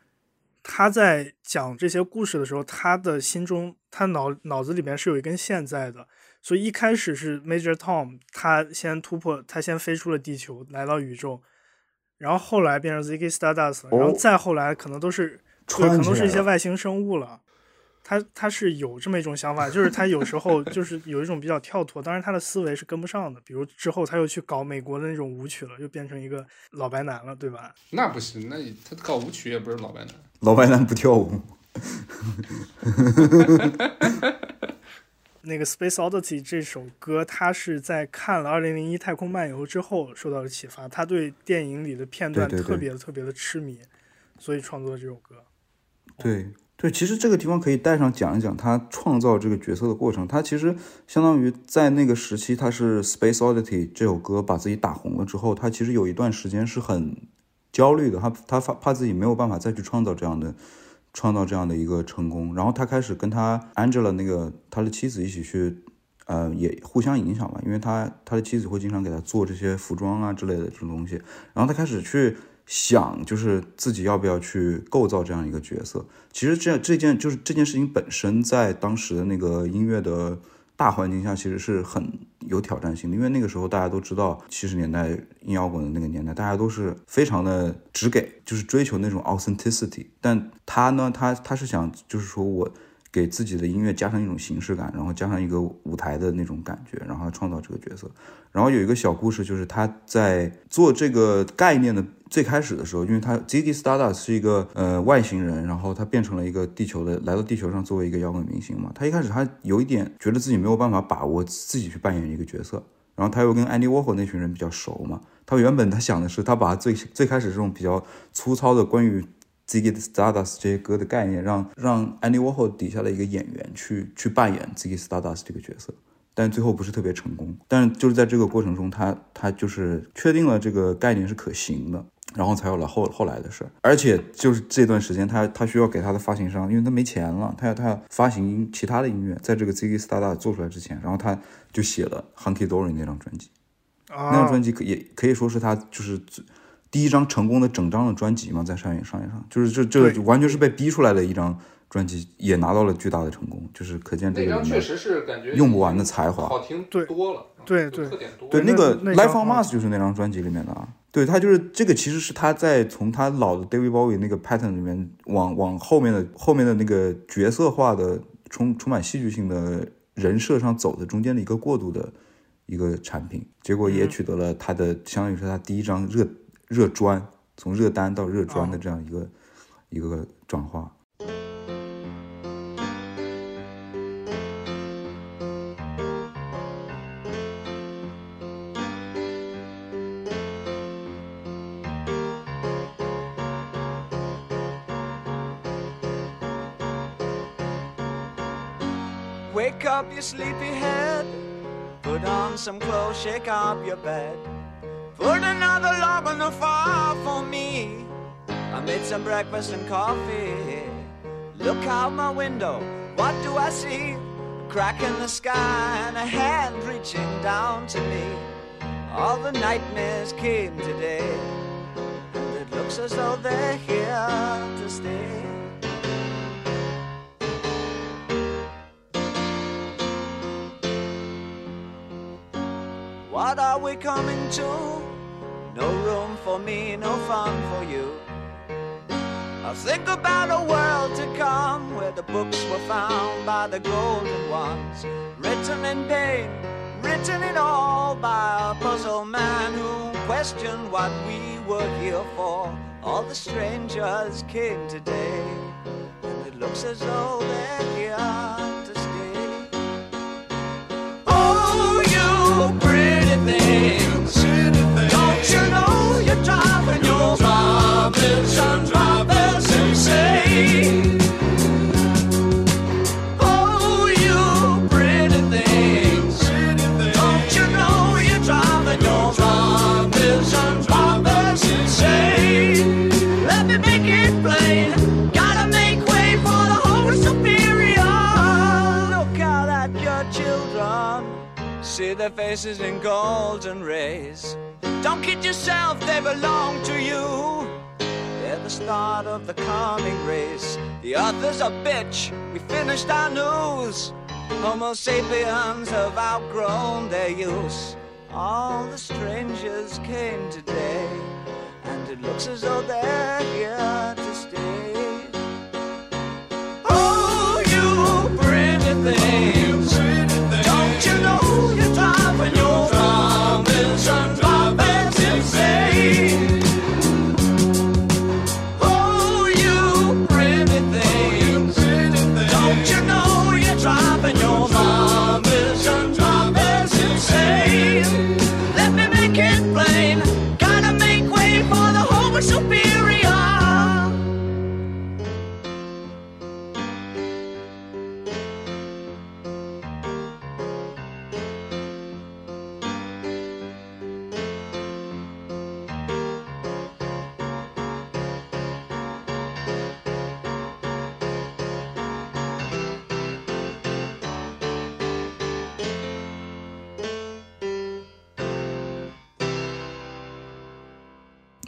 S1: 他在讲这些故事的时候，他的心中，他脑脑子里面是有一根线在的。所以一开始是 Major Tom，他先突破，他先飞出了地球，来到宇宙，然后后来变成 Ziggy Stardust，然后
S2: 哦
S1: 再后来可能都是对，可能都是一些外星生物了。他他是有这么一种想法，就是他有时候 就是有一种比较跳脱，当然他的思维是跟不上的。比如之后他又去搞美国的那种舞曲了，又变成一个老白男了，对吧？
S3: 那不行，那你他搞舞曲也不是老白男。
S2: 老白男不跳舞，
S1: 那个《Space Oddity》这首歌，他是在看了《二零零一太空漫游》之后受到了启发，他对电影里的片段特别特别的痴迷，所以创作了这首歌。
S2: 对对，其实这个地方可以带上讲一讲他创造这个角色的过程。他其实相当于在那个时期，他是《Space Oddity》这首歌把自己打红了之后，他其实有一段时间是很焦虑的，他他怕怕自己没有办法再去创造这样的创造这样的一个成功。然后他开始跟他 Angela 那个他的妻子一起去。呃，也互相影响吧，因为他他的妻子会经常给他做这些服装啊之类的这种东西，然后他开始去想，就是自己要不要去构造这样一个角色。其实这这件就是这件事情本身，在当时的那个音乐的大环境下，其实是很有挑战性的。因为那个时候大家都知道，七十年代硬摇滚的那个年代，大家都是非常的直给，就是追求那种 authenticity。但他呢，他他是想，就是说我。给自己的音乐加上一种形式感，然后加上一个舞台的那种感觉，然后创造这个角色。然后有一个小故事，就是他在做这个概念的最开始的时候，因为他 ZD Stardust 是一个呃外星人，然后他变成了一个地球的，来到地球上作为一个摇滚明星嘛。他一开始他有一点觉得自己没有办法把握自己去扮演一个角色，然后他又跟 Andy Warhol 那群人比较熟嘛。他原本他想的是，他把最最开始这种比较粗糙的关于 Ziggy Stardust 这些歌的概念，让让 Andy Warhol 底下的一个演员去去扮演 Ziggy Stardust 这个角色。但最后不是特别成功。但是就是在这个过程中，他他就是确定了这个概念是可行的，然后才有了后后来的事儿。而且就是这段时间他，他需要给他的发行商，因为他没钱了，他要他要发行其他的音乐，在这个 Ziggy Stardust 做出来之前，然后他就写了 Hunky Dory 那张专辑。那张
S1: 啊
S2: 专辑可也可以说是他就是最第一张成功的整张的专辑嘛，在商业商业上，就是这这完全是被逼出来的一张专辑，也拿到了巨大的成功，就是可见这个人
S3: 确实是感觉
S2: 用不完的才华。
S3: 好听
S1: 对
S3: 多了，
S1: 对对
S3: 特点多。
S2: 对，
S1: 那
S2: 那个 Life on Mars 就是那张专辑里面的啊。对他就是这个，其实是他在从他老的 David Bowie 那个 pattern 里面往往后面的后面的那个角色化的充充满戏剧性的人设上走的中间的一个过渡的一个产品，结果也
S1: 嗯
S2: 取得了他的相当于是他第一张热热砖，从热单到热砖的这样一个、一个转化。
S4: Wake up, your sleepy head. Put on some clothes, shake up your bed. Put another log on the fire for me. I made some breakfast and coffee. Look out my window, what do I see? A crack in the sky and a hand reaching down to me. All the nightmares came today, and it looks as though they're here to stay. What are we coming to? No room for me, no fun for you. I think about a world to come where the books were found by the golden ones, written in pain, written in all by a puzzle man who questioned what we were here for. All the strangers came today, and it looks as though they're here to stay. Oh, the Robinson, Robinson, say. Their faces in golden rays. Don't kid yourself, they belong to you. They're the start of the coming race. The other's a bitch. We finished our news. Homo sapiens have outgrown their use. All the strangers came today, and it looks as though they're here to stay. Oh, you pretty things.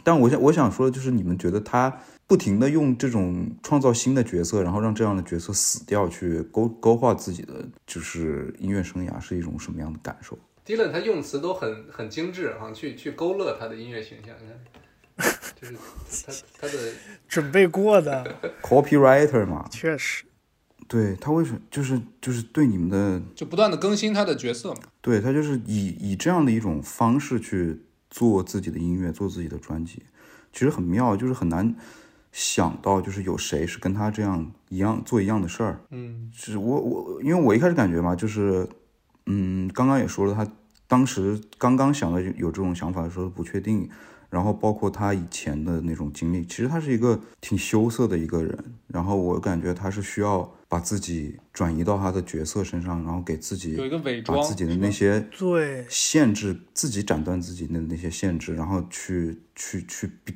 S2: 但我想我想说的就是，你们觉得他不停的用这种创造新的角色，然后让这样的角色死掉，去勾勾画自己的就是音乐生涯，是一种什么样的感受
S3: ？Dylan 他用词都很很精致哈，去去勾勒他的音乐形象，你看，就是他他的
S1: 准备过的，
S2: copywriter 嘛，
S1: 确实。
S2: 对他为什么就是就是对你们的
S3: 就不断的更新他的角色嘛。
S2: 对他就是以以这样的一种方式去做自己的音乐，做自己的专辑，其实很妙，就是很难想到，就是有谁是跟他这样一样做一样的事儿。
S3: 嗯，
S2: 是我我，因为我一开始感觉嘛，就是嗯，刚刚也说了，他当时刚刚想到有有这种想法的时候不确定，然后包括他以前的那种经历，其实他是一个挺羞涩的一个人，然后我感觉他是需要把自己转移到他的角色身上，然后给自己
S3: 有一个伪装
S2: 把自己的那些
S1: 对
S2: 限制，自己斩断自己的那些限制，然后去去去比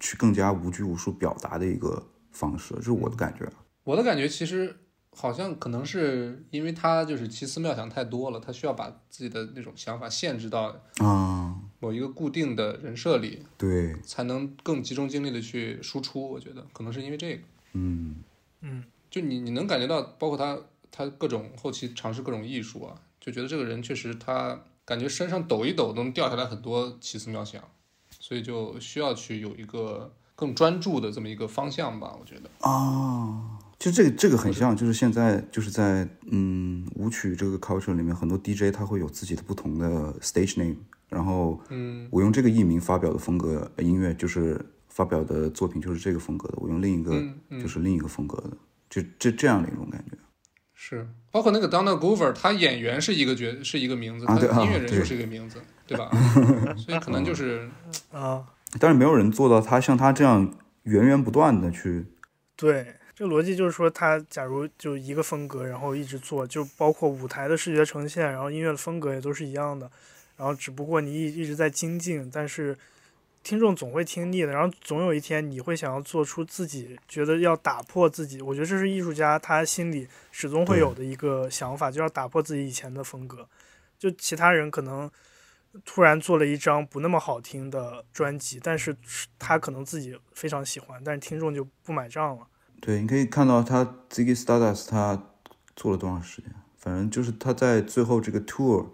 S2: 去更加无拘无束表达的一个方式，这是我的感觉。啊。
S3: 我的感觉其实好像可能是因为他就是奇思妙想太多了，他需要把自己的那种想法限制到
S2: 啊，
S3: 某一个固定的人设里，
S2: 对，
S3: 才能更集中精力的去输出。我觉得可能是因为这个，
S2: 嗯嗯。
S3: 就你你能感觉到，包括他他各种后期尝试各种艺术啊，就觉得这个人确实他感觉身上抖一抖都能掉下来很多奇思妙想，所以就需要去有一个更专注的这么一个方向吧，我觉得。
S2: 啊，就这个这个很像，就是现在就是在嗯舞曲这个 culture 里面，很多 DJ 他会有自己的不同的 stage name，然后
S3: 嗯
S2: 我用这个艺名发表的风格呃音乐就是发表的作品就是这个风格的，我用另一个
S3: 嗯嗯
S2: 就是另一个风格的，就这这样的一种感觉。
S3: 是，包括那个 Donna Goover，他演员是一个角是一个名字，他音乐人就是一个名字，对吧？所以可能就是
S1: 啊，
S2: 但是没有人做到他像他这样源源不断的去
S1: 对，这个逻辑就是说，他假如就一个风格，然后一直做，就包括舞台的视觉呈现，然后音乐的风格也都是一样的，然后只不过你一一直在精进，但是听众总会听腻的，然后总有一天你会想要做出自己觉得要打破自己，我觉得这是艺术家他心里始终会有的一个想法，就要打破自己以前的风格。就其他人可能突然做了一张不那么好听的专辑，但是他可能自己非常喜欢，但是听众就不买账了。
S2: 对，你可以看到他 Ziggy Stardust 他做了多长时间，反正就是他在最后这个 tour，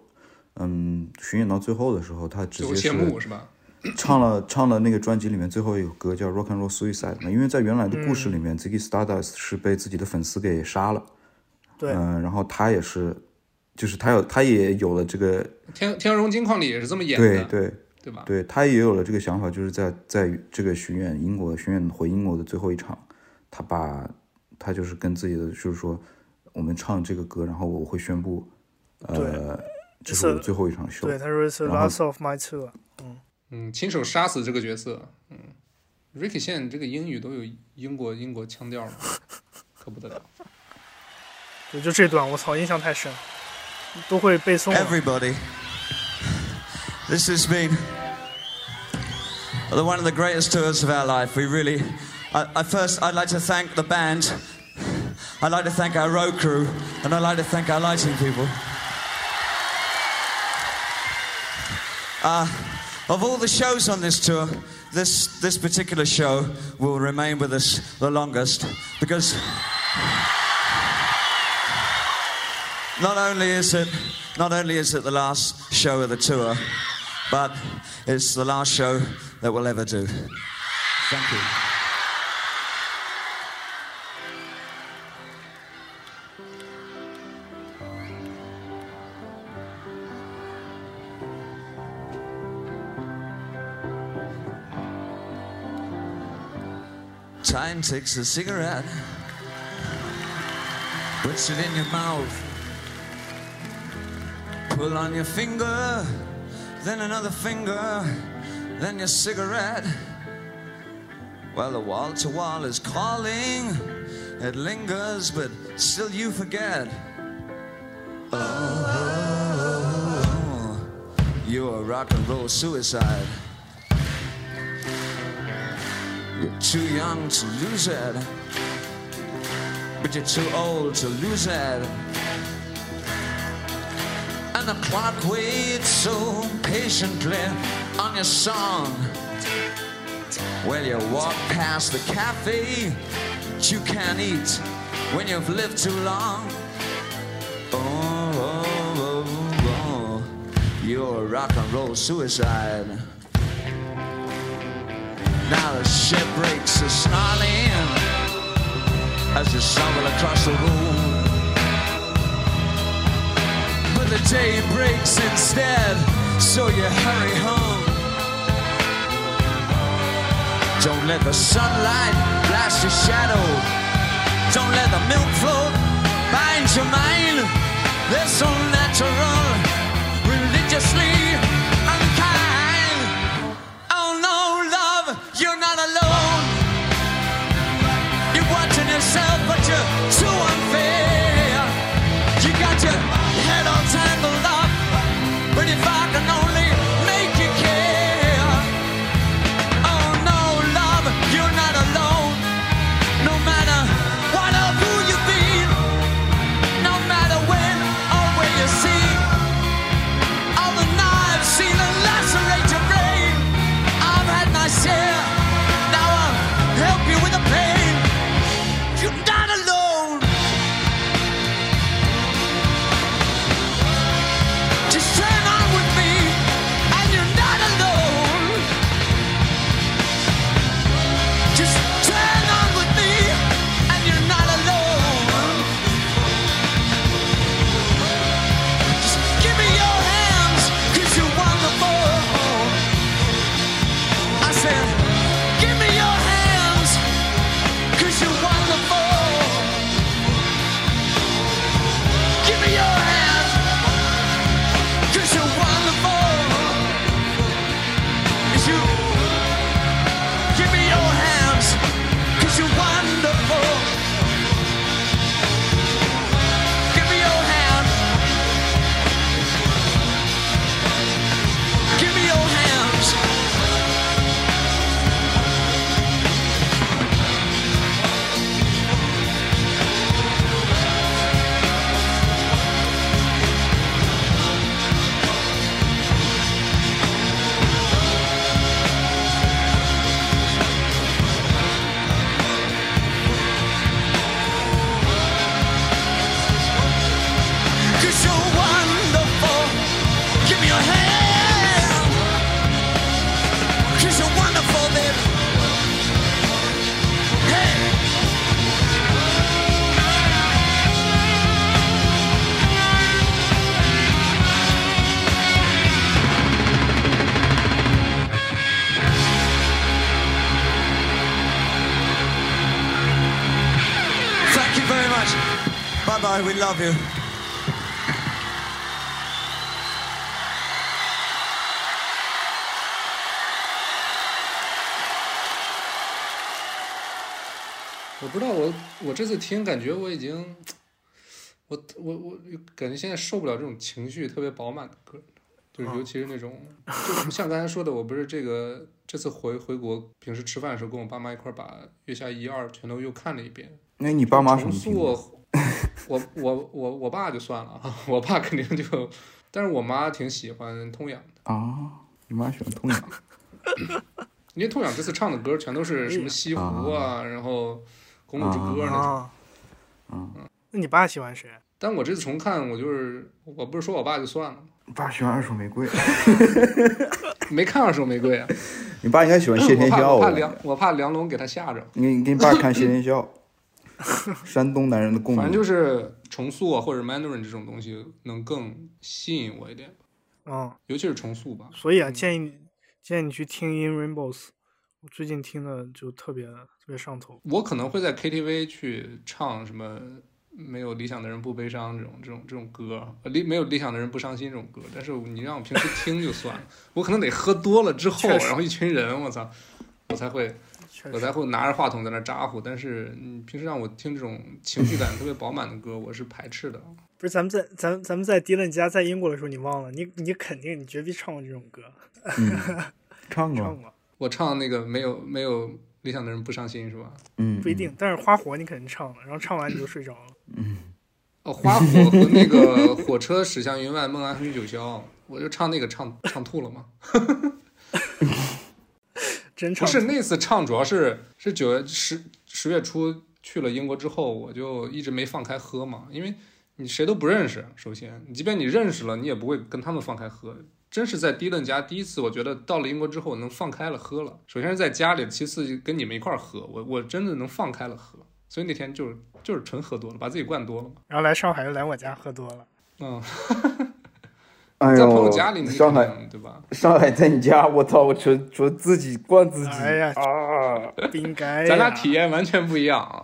S2: 嗯，巡演到最后的时候，他直接是
S3: 是吧？
S2: 唱了 唱了那个专辑里面最后一首歌叫 Rock and Roll Suicide 嘛，因为在原来的故事里面、z i g g y Stardust 是被自己的粉丝给杀了，
S1: 对，
S2: 嗯、然后他也是，就是他有他也有了这个，
S3: 天天荣金矿里也是这么演的，
S2: 对对
S3: 对吧？
S2: 对，他也有了这个想法，就是在在这个巡演英国巡演回英国的最后一场，他把他就是跟自己的就是说，我们唱这个歌，然后我会宣布，呃，这是我的最后一场秀，
S1: 对，他说是
S2: 然后
S1: last of my tour。
S3: 嗯，亲手杀死这个角色，嗯，Ricky 现在这个英语都有英国英国腔调了，可不得了。
S1: 对，就这段，我操，印象太深，都会背诵了。
S4: Everybody, this has been the- one of the greatest tours of our life. We really, I, I first, I'd like to thank the band
S5: I'd like to thank our road crew, and I'd like to thank our lighting people. Uh, of all the shows on this tour, this, this particular show will remain with us the longest because not only is it not only is it the last show of the tour, but it's the last show that we'll ever do. Thank you. Time takes a cigarette, puts it in your mouth. Pull on your finger, then another finger, then your cigarette. Well, the wall to wall is calling. It lingers, but still you forget. Oh, oh, oh, oh you're a rock and roll suicide. You're too young to lose it, but you're too old to lose it. And the clock waits so patiently on your song. Well, you walk past the cafe that you can't eat when you've lived too long. Oh, oh, oh, oh. you're a rock and roll suicide. Now the ship breaks a snarling as you stumble across the room. But the day breaks instead, so you hurry home. Don't let the sunlight blast your shadow. Don't let the milk float bind your mind. They're so natural, religiously Bye. We love you.
S3: 我不知道我我这次听感觉我已经，我我我感觉现在受不了这种情绪特别饱满的歌，就是尤其是那种，就像刚才说的，我不是这个这次回回国，平时吃饭的时候跟我爸妈一块儿把《月下一二》全都又看了一遍，
S2: 那你爸妈什
S3: 重
S2: 么
S3: 我我我我爸就算了啊，我爸肯定就，但是我妈挺喜欢痛痒的，
S2: 啊，你妈喜欢痛痒
S3: 因为痛痒这次唱的歌全都是什么西湖啊，然后公路之歌那种。
S1: 啊，
S2: 嗯，
S1: 那你爸喜欢谁？
S3: 但我这次重看，我就是我不是说我爸就算了，
S2: 你爸喜欢二手玫瑰，
S3: 没看二手玫瑰啊，
S2: 你爸应该喜欢谢天笑。我
S3: 我怕梁我怕梁龙给他吓着。
S2: 你给你爸看谢天笑，山东男人的共鸣
S3: 反正
S2: 鸣。
S3: 就是重塑啊，或者 Mandarin 这种东西能更吸引我一点，
S1: 嗯，
S3: 尤其是重塑吧。
S1: 所以啊，建议你建议你去听 In Rainbows，我最近听的就特别特别上头。
S3: 我可能会在 KTV 去唱什么“没有理想的人不悲伤”这种这种这种歌，呃理没有理想的人不伤心这种歌。但是你让我平时听就算了，我可能得喝多了之后，然后一群人，我操，我才会我才会拿着话筒在那咋呼。但是你平时让我听这种情绪感特别饱满的歌，我是排斥的。
S1: 不是咱们在咱咱们在迪伦家在英国的时候，你忘了？你你肯定你绝逼唱过这种歌，
S2: 嗯，唱过，
S1: 唱过
S3: 我唱那个没有没有理想的人不伤心是吧？
S2: 嗯，
S1: 不一定，但是花火你肯定唱了，然后唱完你就睡着了。
S3: 嗯哦，花火和那个火车驶向云外，梦安哼九霄，我就唱那个唱唱吐了嘛。
S1: 真唱
S3: 不是那次唱，主要是是九月十十月初去了英国之后，我就一直没放开喝嘛，因为你谁都不认识。首先，你即便你认识了，你也不会跟他们放开喝。真是在迪伦家第一次，我觉得到了英国之后能放开了喝了。首先是在家里，其次跟你们一块儿喝，我我真的能放开了喝。所以那天就是就是纯喝多了，把自己灌多了嘛。
S1: 然后来上海又来我家喝多了，
S3: 嗯，
S2: 哎
S3: 在朋友家里，你
S2: 上海
S3: 对吧？
S2: 上海在你家，我操，我纯纯自己灌自己，
S1: 哎呀
S2: 啊，
S1: 不 应该呀。
S3: 咱俩体验完全不一样啊。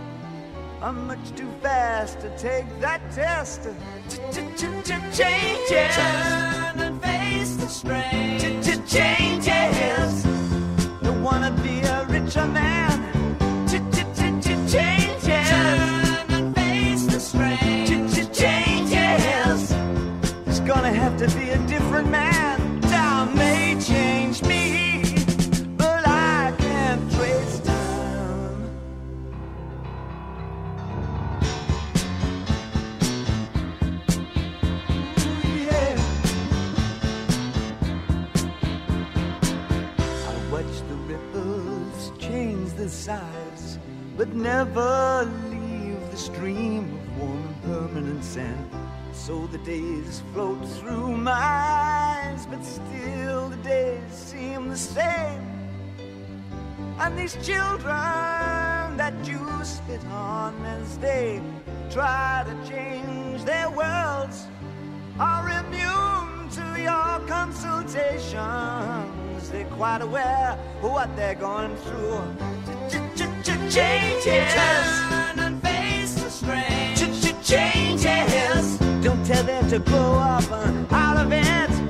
S4: I'm much too fast to take that test. Changes. Turn and face these children that you spit on as they try to change their worlds are immune to your consultations. They're quite aware of what they're going through. Changes. Turn and face the strain. Changes. Don't tell them to grow up out of it.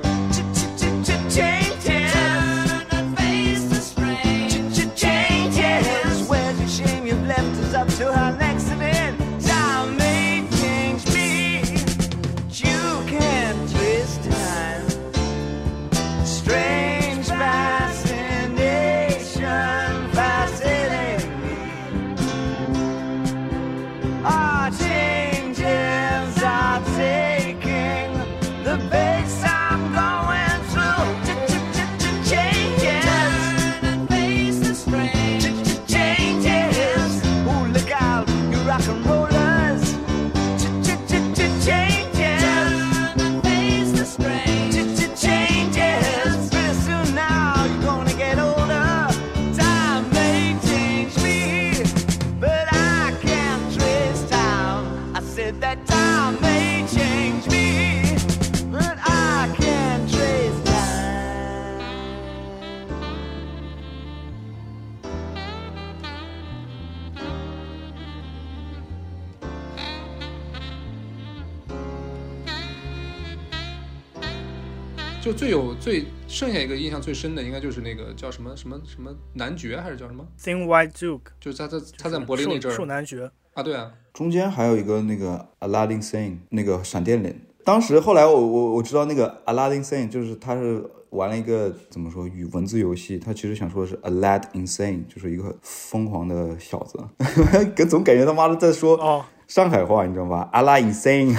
S3: 最剩下一个印象最深的，应该就是那个叫什么什么什么男爵还是叫什么
S1: ？Thin White Duke，
S3: 就是他在他在柏林那阵
S1: 儿树男爵，
S3: 啊，对啊，
S2: 中间还有一个那个 Aladdin Sane 那个闪电脸，当时后来我我我知道那个 Aladdin Sane 就是他是玩了一个怎么说语文字游戏，他其实想说的是 Alad Insane，就是一个疯狂的小子，跟总感觉他妈的在说
S1: 哦，
S2: 上海话，你知道吧？阿拉 insane，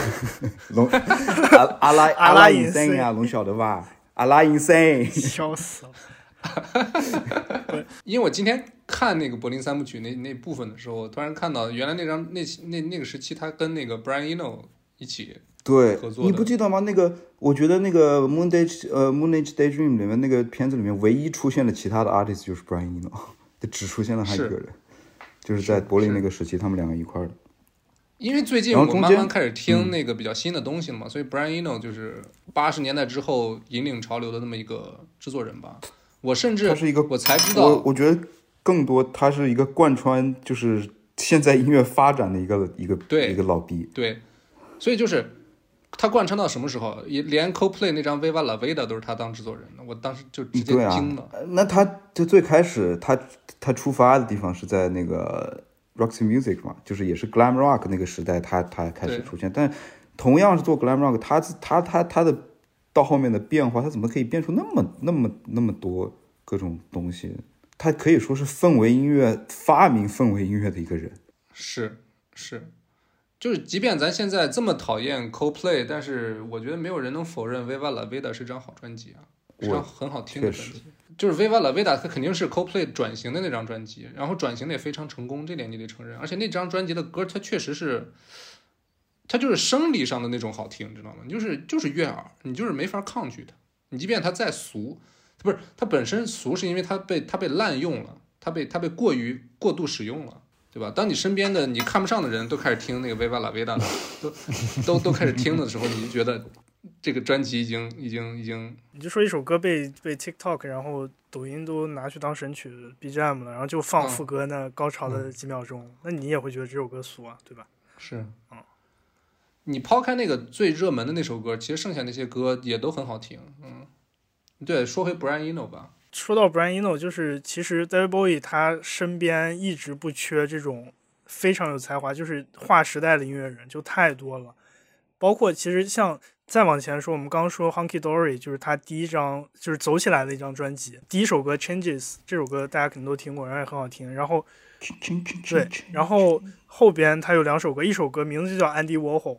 S2: 龙阿阿拉
S1: 阿拉
S2: insane 啊，龙晓得吧？阿拉 insane，
S1: 笑死了。
S3: 因为我今天看那个柏林三部曲那那部分的时候，我突然看到原来那张那那那个时期他跟那个 Brian Eno 一起，
S2: 对
S3: 合，作的
S2: 你不记得吗？那个，我觉得那个 Moon Day 呃 Moon Age Daydream 里面那个片子里面唯一出现的其他的 artist 就是 Brian Eno，就只出现了他一个人，就是在柏林那个时期，他们两个一块儿的。
S3: 因为最近我慢慢开始听那个比较新的东西了嘛，所以 Brian Eno 就是八十年代之后引领潮流的那么一个制作人吧。我甚至
S2: 他是一个
S3: 我才知道，
S2: 我觉得更多他是一个贯穿就是现在音乐发展的一个一个
S3: 对
S2: 一个老逼。
S3: 对，所以就是他贯穿到什么时候，也连 Coldplay 那张《Viva La Vida》都是他当制作人的，我当时就直接惊了。，
S2: 那他就最开始他他出发的地方是在那个 Roxy Music 嘛，就是也是 Glam Rock 那个时代，他他开始出现。但同样是做 Glam Rock，他他他他的到后面的变化，他怎么可以变出那么那么那么多各种东西？他可以说是氛围音乐发明氛围音乐的一个人。
S3: 是是，就是即便咱现在这么讨厌 Coldplay，但是我觉得没有人能否认《Viva La Vida》是张好专辑啊，是张很好听的专辑。就是《Viva La Vida》，它肯定是 Co-Play 转型的那张专辑，然后转型的也非常成功，这点你得承认。而且那张专辑的歌，它确实是，它就是生理上的那种好听，知道吗？就是就是悦耳，你就是没法抗拒它。你即便它再俗，不是它本身俗，是因为它被它被滥用了，它被它被过于过度使用了。对吧？当你身边的你看不上的人都开始听那个《Viva La Vida》，都都都开始听的时候，你就觉得这个专辑已经已经已经
S1: 你就说一首歌被被 TikTok，然后抖音都拿去当神曲 BGM 了，然后就放
S3: 嗯
S1: 副歌那高潮的几秒钟，那你也会觉得这首歌俗啊，对吧？
S3: 是，嗯，你抛开那个最热门的那首歌，其实剩下那些歌也都很好听，嗯，对，说回 Brian Eno 吧，
S1: 说到 Brian Eno，就是其实 David Bowie 他身边一直不缺这种非常有才华，就是划时代的音乐人，就太多了。包括其实像再往前说，我们刚刚说 Hunky Dory，就是他第一张就是走起来的一张专辑，第一首歌 Changes 这首歌大家肯定都听过，然后也很好听。然后对，然后后边他有两首歌，一首歌名字就叫 Andy Warhol，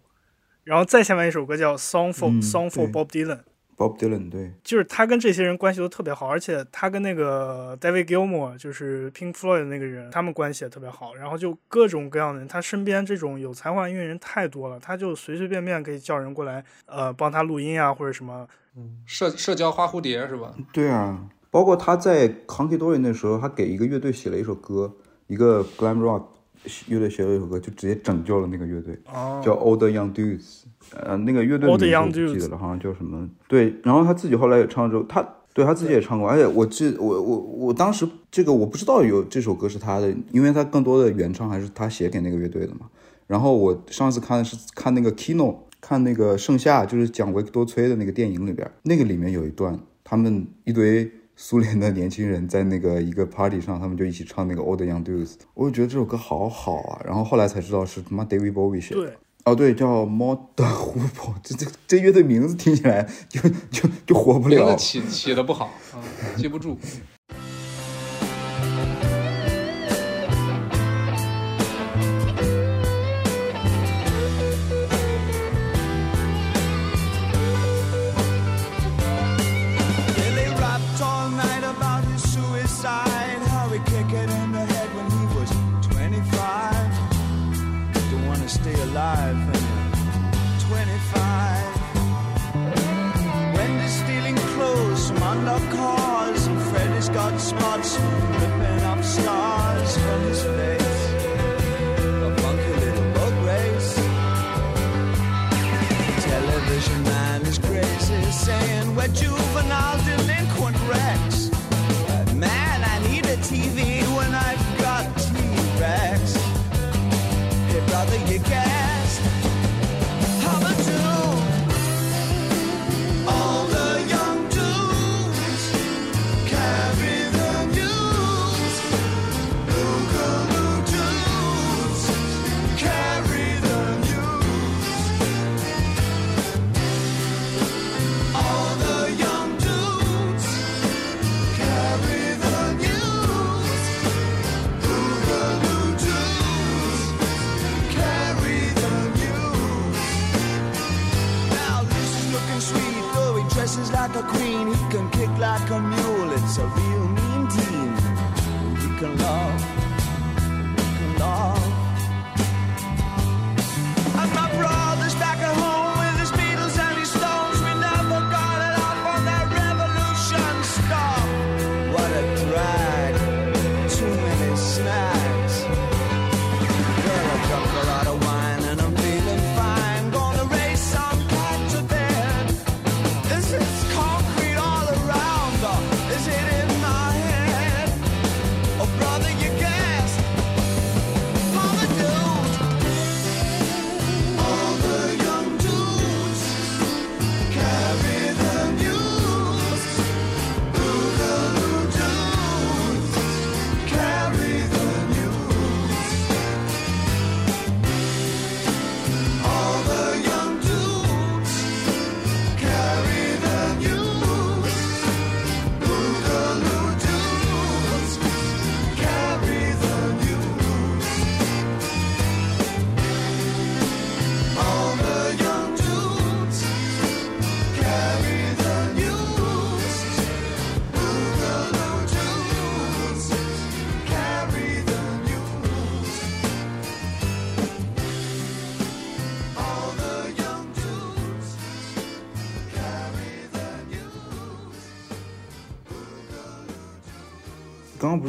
S1: 然后再下面一首歌叫 Song for、
S2: 嗯
S1: Song for Bob Dylan。
S2: Bob Dylan 对，
S1: 就是他跟这些人关系都特别好，而且他跟那个 David Gilmour，就是 Pink Floyd 的那个人，他们关系也特别好。然后就各种各样的人，他身边这种有才华的音乐人太多了，他就随随便便可以叫人过来，呃，帮他录音啊，或者什么。
S3: 嗯社社交花蝴蝶是吧？
S2: 对啊，包括他在 Hunky Dory 那时候，他给一个乐队写了一首歌，一个 Glam Rock 乐队写了一首歌，就直接拯救了那个乐队。
S1: 哦，
S2: 叫 Older Young Dudes，呃，那个乐队的名字我不记得了，好像叫什么？对，然后他自己后来也唱之后，他对他自己也唱过，而且我记我我我当时这个我不知道有这首歌是他的，因为他更多的原唱还是他写给那个乐队的嘛。然后我上次看的是看那个 Kino，看那个盛夏，就是讲维克多崔的那个电影里边，那个里面有一段，他们一堆。苏联的年轻人在那个一个 party 上，他们就一起唱那个 Old Young Dudes，我就觉得这首歌好好啊。然后后来才知道是他妈 David Bowie 写的。
S1: 对，
S2: 哦，对，叫猫的湖泊，这这这乐队名字听起来就就就火不了
S3: 名字。起起的不好啊，记不住。
S4: spots, ripping up stars from his face. A funky little boat race. Television man is crazy, saying we're juvenile delinquent wrecks. Man, I need a TV when I've got T-Rex. Hey brother, you
S2: can.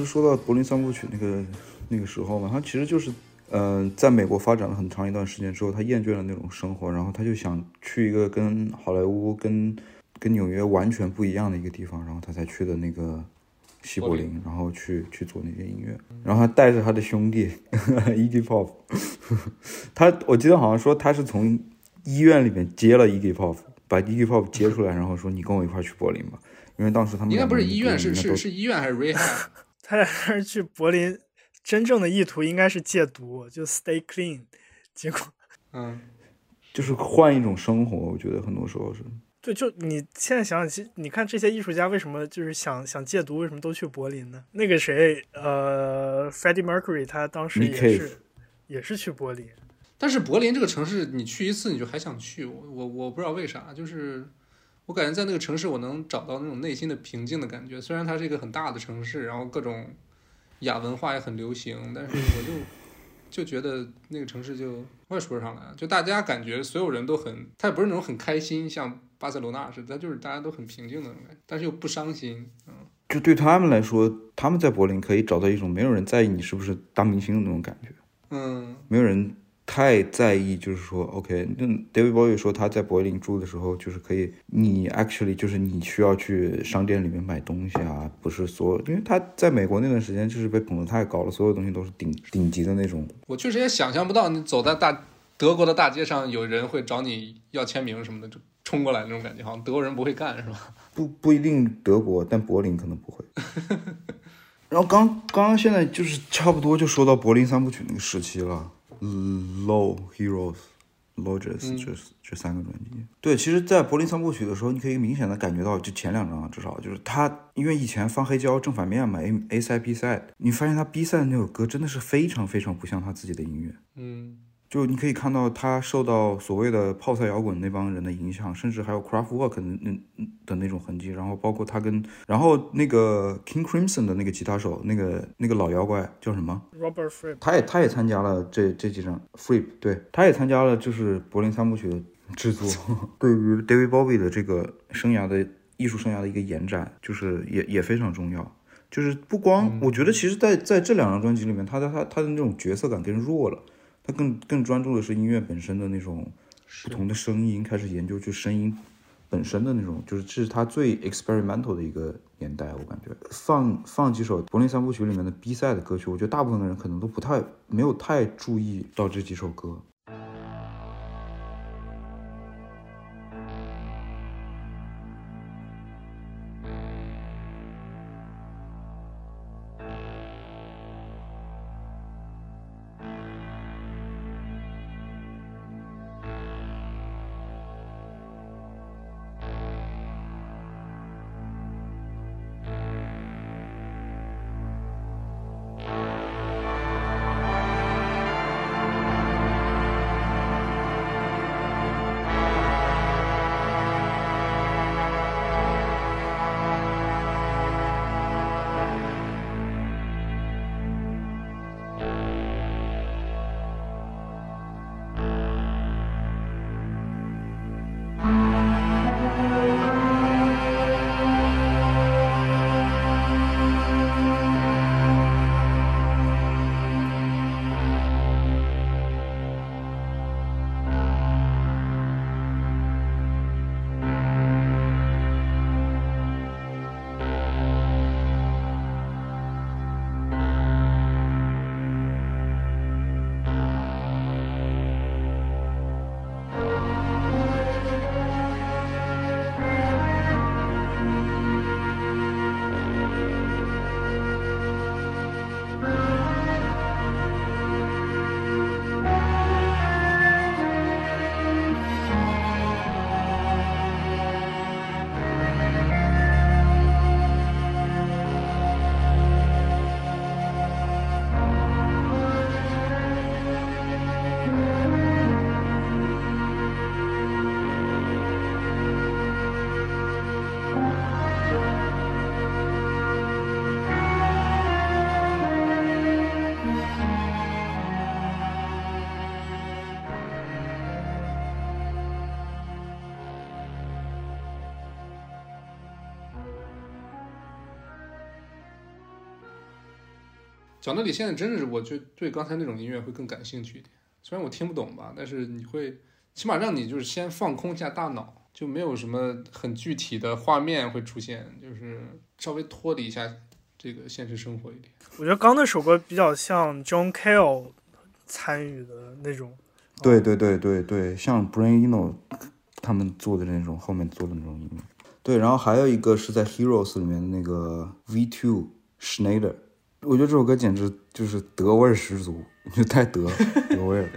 S2: 是说到柏林三部曲那个那个时候嘛，他其实就是，嗯、在美国发展了很长一段时间之后，他厌倦了那种生活，然后他就想去一个跟好莱坞、跟跟纽约完全不一样的一个地方，然后他才去的那个西柏林，然后去去做那些音乐，然后他带着他的兄弟 Iggy Pop，他我记得好像说他是从医院里面接了 Iggy Pop，把 Iggy Pop 接出来，然后说你跟我一块去柏林吧，因为当时他们
S3: 应该不是医院，是是是医院还是 rehab？
S1: 他俩是去柏林，真正的意图应该是戒毒，就 stay clean。结果，
S3: 嗯，
S2: 就是换一种生活，我觉得很多时候是。
S1: 对，就你现在想想，其实你看这些艺术家为什么就是想想戒毒，为什么都去柏林呢？那个谁，呃，Freddie Mercury，他当时也是也是去柏林。
S3: 但是柏林这个城市，你去一次你就还想去，我我我不知道为啥，就是我感觉在那个城市我能找到那种内心的平静的感觉。虽然它是一个很大的城市，然后各种亚文化也很流行，但是我就就觉得那个城市就我也说不上来，就大家感觉所有人都很，他也不是那种很开心，像巴塞罗那似的，他就是大家都很平静的那种感觉，但是又不伤心，嗯。
S2: 就对他们来说，他们在柏林可以找到一种没有人在意你是不是大明星的那种感觉，
S3: 嗯，
S2: 没有人太在意，就是说，OK，那 David Bowie 说他在柏林住的时候，就是可以，你 actually 就是你需要去商店里面买东西啊，不是所有，因为他在美国那段时间就是被捧得太高了，所有东西都是顶顶级的那种。
S3: 我确实也想象不到，你走在大德国的大街上，有人会找你要签名什么的，就冲过来那种感觉，好像德国人不会干，是吧？
S2: 不不一定德国，但柏林可能不会。然后刚刚刚现在就是差不多就说到柏林三部曲那个时期了，Low Heroes、Lodges
S3: 嗯
S2: 这、这三个专辑。对，其实，在柏林三部曲的时候，你可以明显的感觉到，就前两张啊至少就是他，因为以前放黑胶正反面嘛，A A side B side，你发现他 B side 的那首歌真的是非常非常不像他自己的音乐。
S3: 嗯
S2: 就你可以看到他受到所谓的泡菜摇滚那帮人的影响，甚至还有 Kraftwerk 的那的那种痕迹，然后包括他跟，然后那个 King Crimson 的那个吉他手，那个那个老妖怪叫什么
S1: ？Robert Fripp，
S2: 他也他也参加了这这几张 Flip，对，他也参加了就是柏林三部曲的制作，对于 David Bowie 的这个生涯的艺术生涯的一个延展，就是也也非常重要。就是不光，我觉得其实在在这两张专辑里面，他的他他的那种角色感更弱了，他更更专注的是音乐本身的那种不同的声音，开始研究就声音本身的那种，就是这是他最 experimental 的一个年代，我感觉放放几首柏林三部曲里面的 B 赛的歌曲，我觉得大部分的人可能都不太没有太注意到这几首歌。
S3: 讲道理，现在真的是我就对刚才那种音乐会更感兴趣一点。虽然我听不懂吧，但是你会起码让你就是先放空一下大脑，就没有什么很具体的画面会出现，就是稍微脱离一下这个现实生活一点。
S1: 我觉得刚那首歌比较像 John Cale 参与的那种。
S2: 对对对对对，像 Brain Eno 他们做的那种，后面做的那种音乐。对，然后还有一个是在 Heroes 里面的那个 V Two Schneider，我觉得这首歌简直就是德味十足，就太德德味儿了。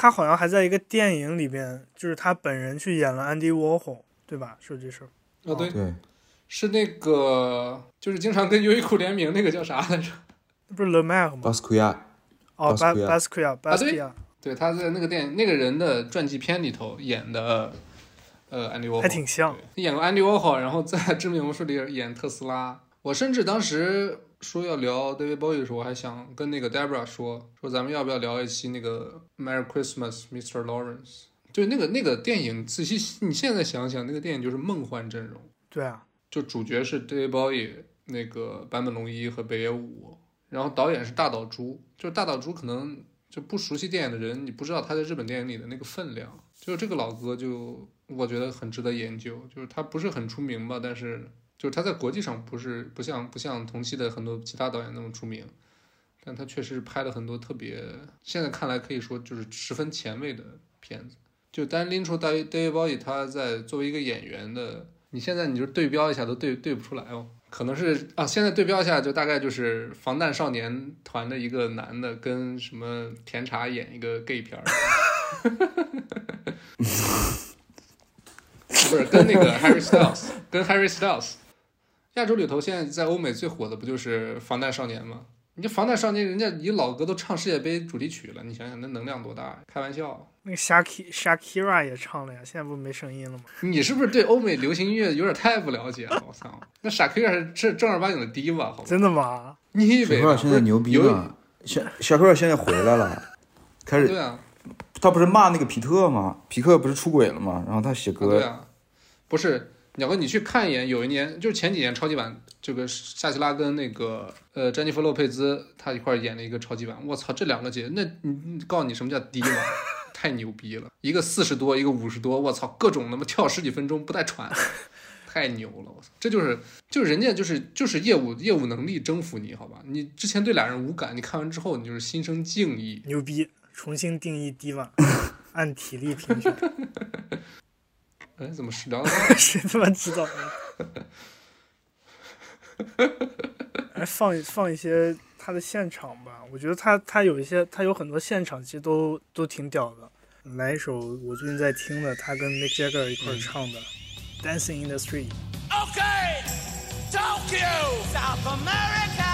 S1: 他好像还在一个电影里边，就是他本人去演了安迪沃霍，对吧？是这事儿。
S3: 哦，对，
S2: 对，
S3: 是那个就是经常跟优衣库联名那个叫啥来着？
S1: 那不是 Le Mac 吗？
S2: 巴斯奎亚，
S1: 哦，巴斯奎亚，巴斯奎亚，
S3: 对，他在那个电影那个人的传记片里头演的，呃，安迪沃霍
S1: 还挺像。
S3: 对演过安迪沃霍，然后在《致命魔术》里演特斯拉。我甚至当时说要聊 David Bowie 的时候，我还想跟那个 Debra 说，说咱们要不要聊一期那个 Merry Christmas, Mr. Lawrence？就那个那个电影，仔细你现在想想，那个电影就是梦幻阵容。
S1: 对啊，
S3: 就主角是 David Bowie，那个坂本龙一和北野武，然后导演是大岛渚。就是大岛渚可能就不熟悉电影的人，你不知道他在日本电影里的那个分量。就是这个老哥就我觉得很值得研究，就是他不是很出名吧，但是就是他在国际上不是不像不像同期的很多其他导演那么出名，但他确实是拍了很多特别现在看来可以说就是十分前卫的片子。就单拎出 David David Bowie 他在作为一个演员的。你现在你就对标一下都对对不出来哦，可能是啊，现在对标一下就大概就是防弹少年团的一个男的跟什么甜茶演一个 gay 片儿，不是跟那个 Harry Styles，跟 Harry Styles。亚洲里头现在在欧美最火的不就是《防弹少年》吗？你这《防弹少年》，人家一老哥都唱世界杯主题曲了，你想想那能量多大呀？开玩笑，
S1: 那个 Shaki Shakira 也唱了呀，现在不没声音了吗？
S3: 你是不是对欧美流行音乐有点太不了解了？我操，那夏 kira 是正正儿八经的 diva，好？
S1: 真的吗？
S3: 你以
S2: 小克
S3: 为呢
S2: 现在牛逼？了，Shakira 现在回来了，开始
S3: 对啊，
S2: 他不是骂那个皮特吗？皮克不是出轨了吗？然后他写
S3: 啊
S2: 歌，
S3: 对啊，不是鸟哥，你去看一眼，有一年就是前几年超级版，这个夏奇拉跟那个呃詹妮弗洛佩兹他一块儿演了一个超级版，我操，这两个姐，那你你告诉你什么叫低嘛？太牛逼了，一个四十多，一个五十多，我操，各种他妈跳十几分钟不带喘，太牛了，我操，这就是就是人家就是就是业务业务能力征服你，好吧？你之前对俩人无感，你看完之后你就是心生敬意。
S1: 牛逼！重新定义 diva，按体力评选，
S3: 哎，怎么 是聊到
S1: 谁他妈知道？来 放一放一些他的现场吧，我觉得他他有一些他有很多现场其实都都挺屌的。来一首我最近在听的，他跟 Mick Jagger 一块儿唱的《Dancing in the Street》。
S6: Okay, Tokyo, South America,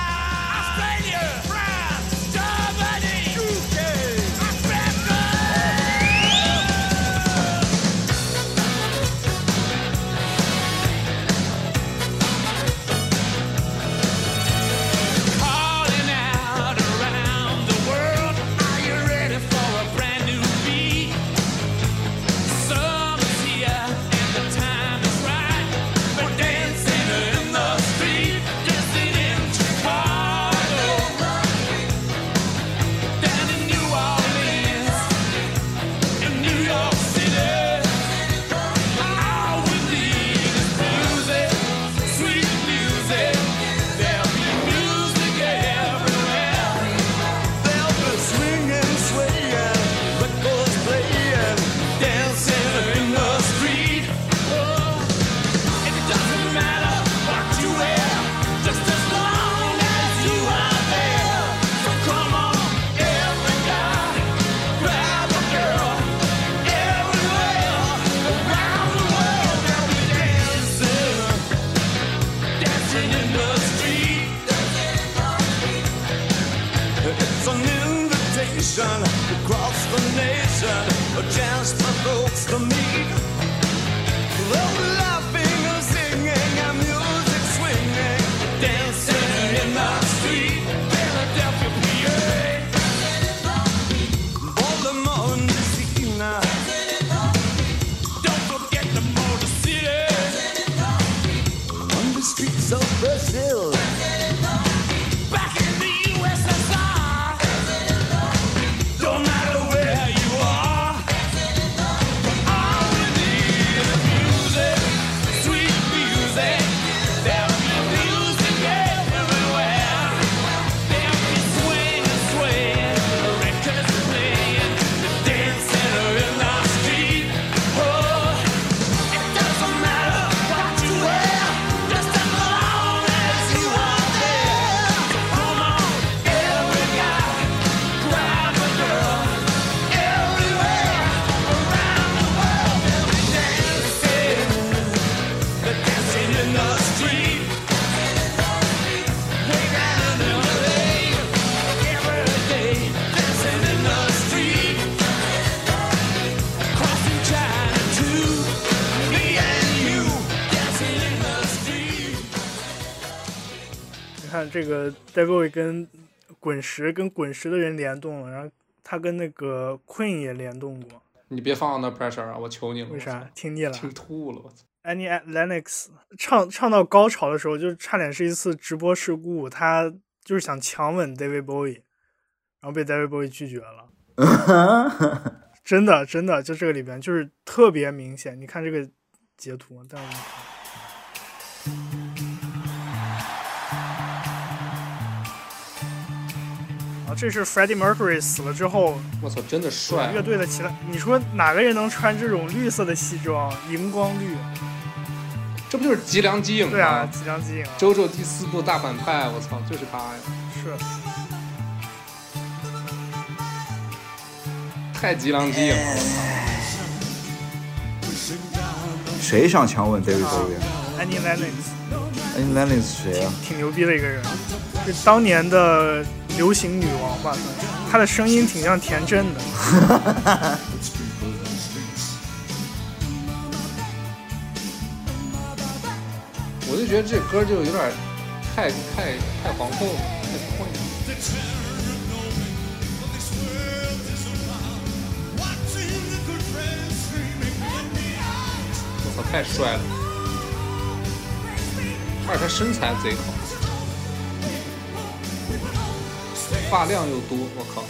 S4: across the nation, a chance for folks to meet.
S1: 看这个 David 跟滚石跟滚石的人联动了，然后他跟那个 Queen 也联动过，
S3: 你别放 under pressure 啊！我求你了。
S1: 为啥？听腻了？
S3: 听吐了，我操
S1: ！Annie Lennox 唱唱到高潮的时候，就差点是一次直播事故，他就是想强吻 David Bowie，然后被 David Bowie 拒绝了。真的真的，就这个里边就是特别明显。你看这个截图，但我看这是 Freddie Mercury 死了之后，
S3: 我操，真的帅啊！
S1: 乐队的其他，你说哪个人能穿这种绿色的西装，荧光绿？
S3: 这不就是吉良吉影吗？
S1: 对啊，吉良吉影啊，
S3: 周周第四部大反派，我操，就是他呀！
S1: 是。
S3: 太吉良吉影了，我操！
S2: 谁谁想强吻 David Bowie 啊
S1: Annie Lennox，
S2: ？Annie Lennox 是谁啊？
S1: 挺牛逼的一个人，是当年的流行女王吧，算是。她的声音挺像田震的。
S3: 我就觉得这歌就有点太太太皇后了，太困了。我操，太帅了！而且他身材贼好，发量又多，我靠！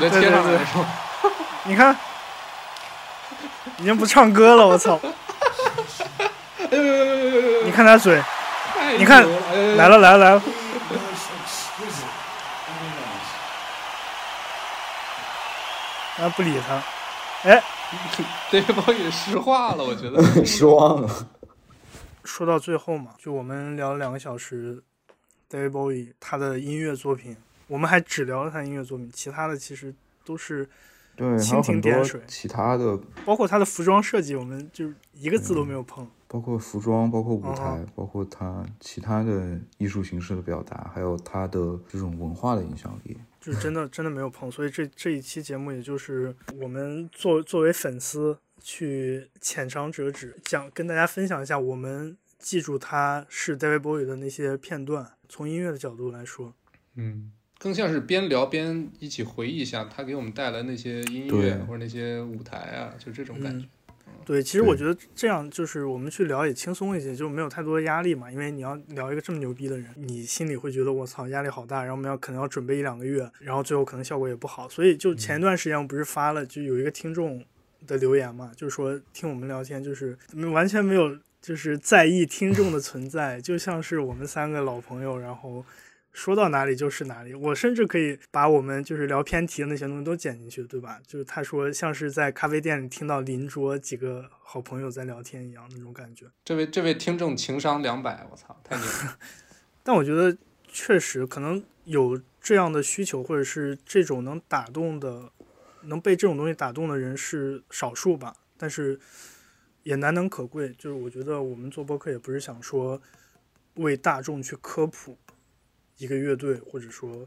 S3: 是这个女的贴上来的是吗？
S1: 你看，已经不唱歌了，我操！你看他嘴，你看来了来了来了，然后不理他。哎，
S3: 对方也石化了，我觉得
S2: 失望了。
S1: 说到最后嘛，就我们聊了两个小时，David Bowie 他的音乐作品，我们还只聊了他音乐作品，其他的其实都是
S2: 对，还
S1: 蜻蜓
S2: 有很多
S1: 点水
S2: 其他的，
S1: 包括他的服装设计，我们就一个字都没有碰。
S2: 包括服装，包括舞台，
S1: 嗯
S2: 包括他其他的艺术形式的表达，还有他的这种文化的影响力。
S1: 就是真的真的没有碰，所以这这一期节目也就是我们作作为粉丝去浅尝辄止，讲跟大家分享一下我们记住他是 David Bowie 的那些片段，从音乐的角度来说，
S3: 嗯，更像是边聊边一起回忆一下他给我们带来那些音乐或者那些舞台啊，就这种感觉。
S1: 对，其实我觉得这样就是我们去聊也轻松一些，就没有太多的压力嘛。因为你要聊一个这么牛逼的人，你心里会觉得我操压力好大，然后我们要可能要准备一两个月，然后最后可能效果也不好。所以就前一段时间我不是发了，就有一个听众的留言嘛，就是说听我们聊天就是完全没有就是在意听众的存在，就像是我们三个老朋友，然后。说到哪里就是哪里，我甚至可以把我们就是聊偏题的那些东西都剪进去，对吧？就是他说像是在咖啡店里听到邻桌几个好朋友在聊天一样那种感觉。
S3: 这位这位听众情商两百，我操，太牛了！
S1: 但我觉得确实可能有这样的需求，或者是这种能打动的，能被这种东西打动的人是少数吧。但是也难能可贵。就是我觉得我们做播客也不是想说为大众去科普一个乐队，或者说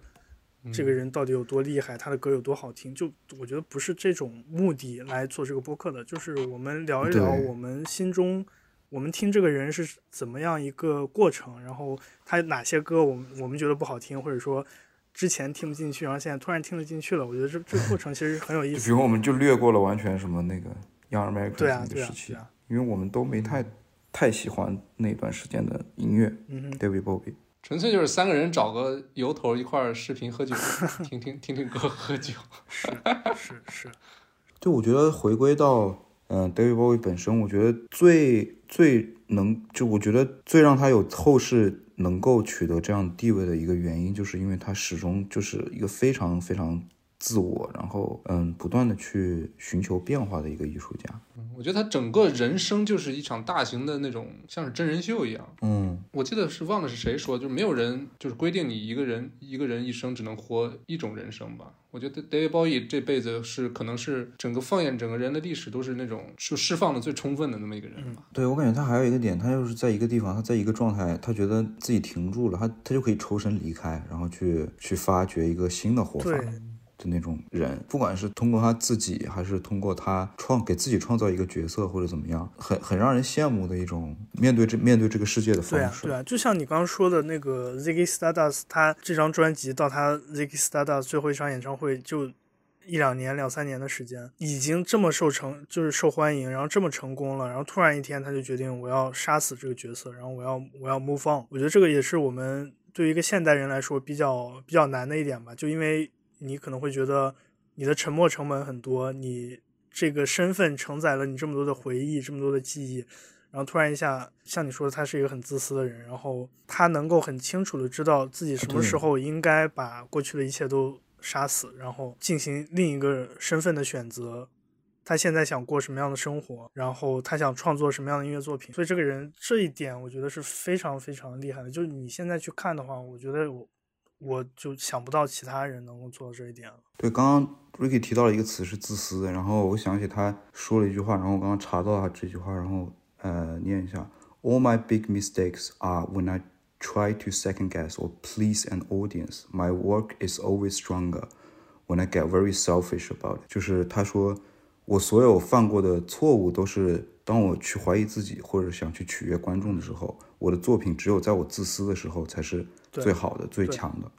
S1: 这个人到底有多厉害，他的歌有多好听。就我觉得不是这种目的来做这个播客的，就是我们聊一聊我们心中。我们听这个人是怎么样一个过程，然后他哪些歌我们我们觉得不好听，或者说之前听不进去，然后现在突然听得进去了。我觉得这这个过程其实很有意思。
S2: 比如我们就略过了完全什么那个 Young Americans
S1: 对啊，对啊
S2: 因为我们都没太太喜欢那段时间的音乐
S1: 嗯哼
S2: ，，David Bowie。
S3: 纯粹就是三个人找个由头一块儿视频喝酒，听听听听歌喝酒。
S1: 是 是是，
S2: 就我觉得回归到嗯、呃 David Bowie 本身，我觉得最最能就我觉得最让他有后世能够取得这样地位的一个原因，就是因为他始终就是一个非常非常自我，然后嗯不断的去寻求变化的一个艺术家。
S3: 我觉得他整个人生就是一场大型的那种像是真人秀一样。
S2: 嗯，
S3: 我记得是忘了是谁说，就是没有人就是规定你一个人一个人一生只能活一种人生吧。我觉得 David Bowie 这辈子是可能是整个放眼整个人的历史都是那种就释放的最充分的那么一个人吧。
S2: 对我感觉他还有一个点，他就是在一个地方，他在一个状态，他觉得自己停住了，他他就可以抽身离开，然后去去发掘一个新的活法。
S1: 对
S2: 的那种人，不管是通过他自己，还是通过他创给自己创造一个角色，或者怎么样，很很让人羡慕的一种面对这面对这个世界的方式。
S1: 对啊对啊，就像你刚刚说的那个 Ziggy Stardust，他这张专辑到他 Ziggy Stardust 最后一场演唱会就一两年两三年的时间，已经这么受成就是受欢迎，然后这么成功了，然后突然一天他就决定我要杀死这个角色，然后我要我要 move on。我觉得这个也是我们对于一个现代人来说比较比较难的一点吧，就因为你可能会觉得你的沉默成本很多，你这个身份承载了你这么多的回忆，这么多的记忆，然后突然一下，像你说的，他是一个很自私的人，然后他能够很清楚的知道自己什么时候应该把过去的一切都杀死，然后进行另一个身份的选择。他现在想过什么样的生活，然后他想创作什么样的音乐作品，所以这个人这一点我觉得是非常非常厉害的。就是你现在去看的话，我觉得我我就想不到其他人能够做到这一点了。
S2: 对，刚刚 Ricky 提到了一个词是自私，然后我想起他说了一句话，然后我刚刚查到他这句话，然后呃念一下：All my big mistakes are when I try to second guess or please an audience. My work is always stronger when I get very selfish about it。就是他说，我所有犯过的错误都是当我去怀疑自己或者想去取悦观众的时候，我的作品只有在我自私的时候才是最好的、最强的。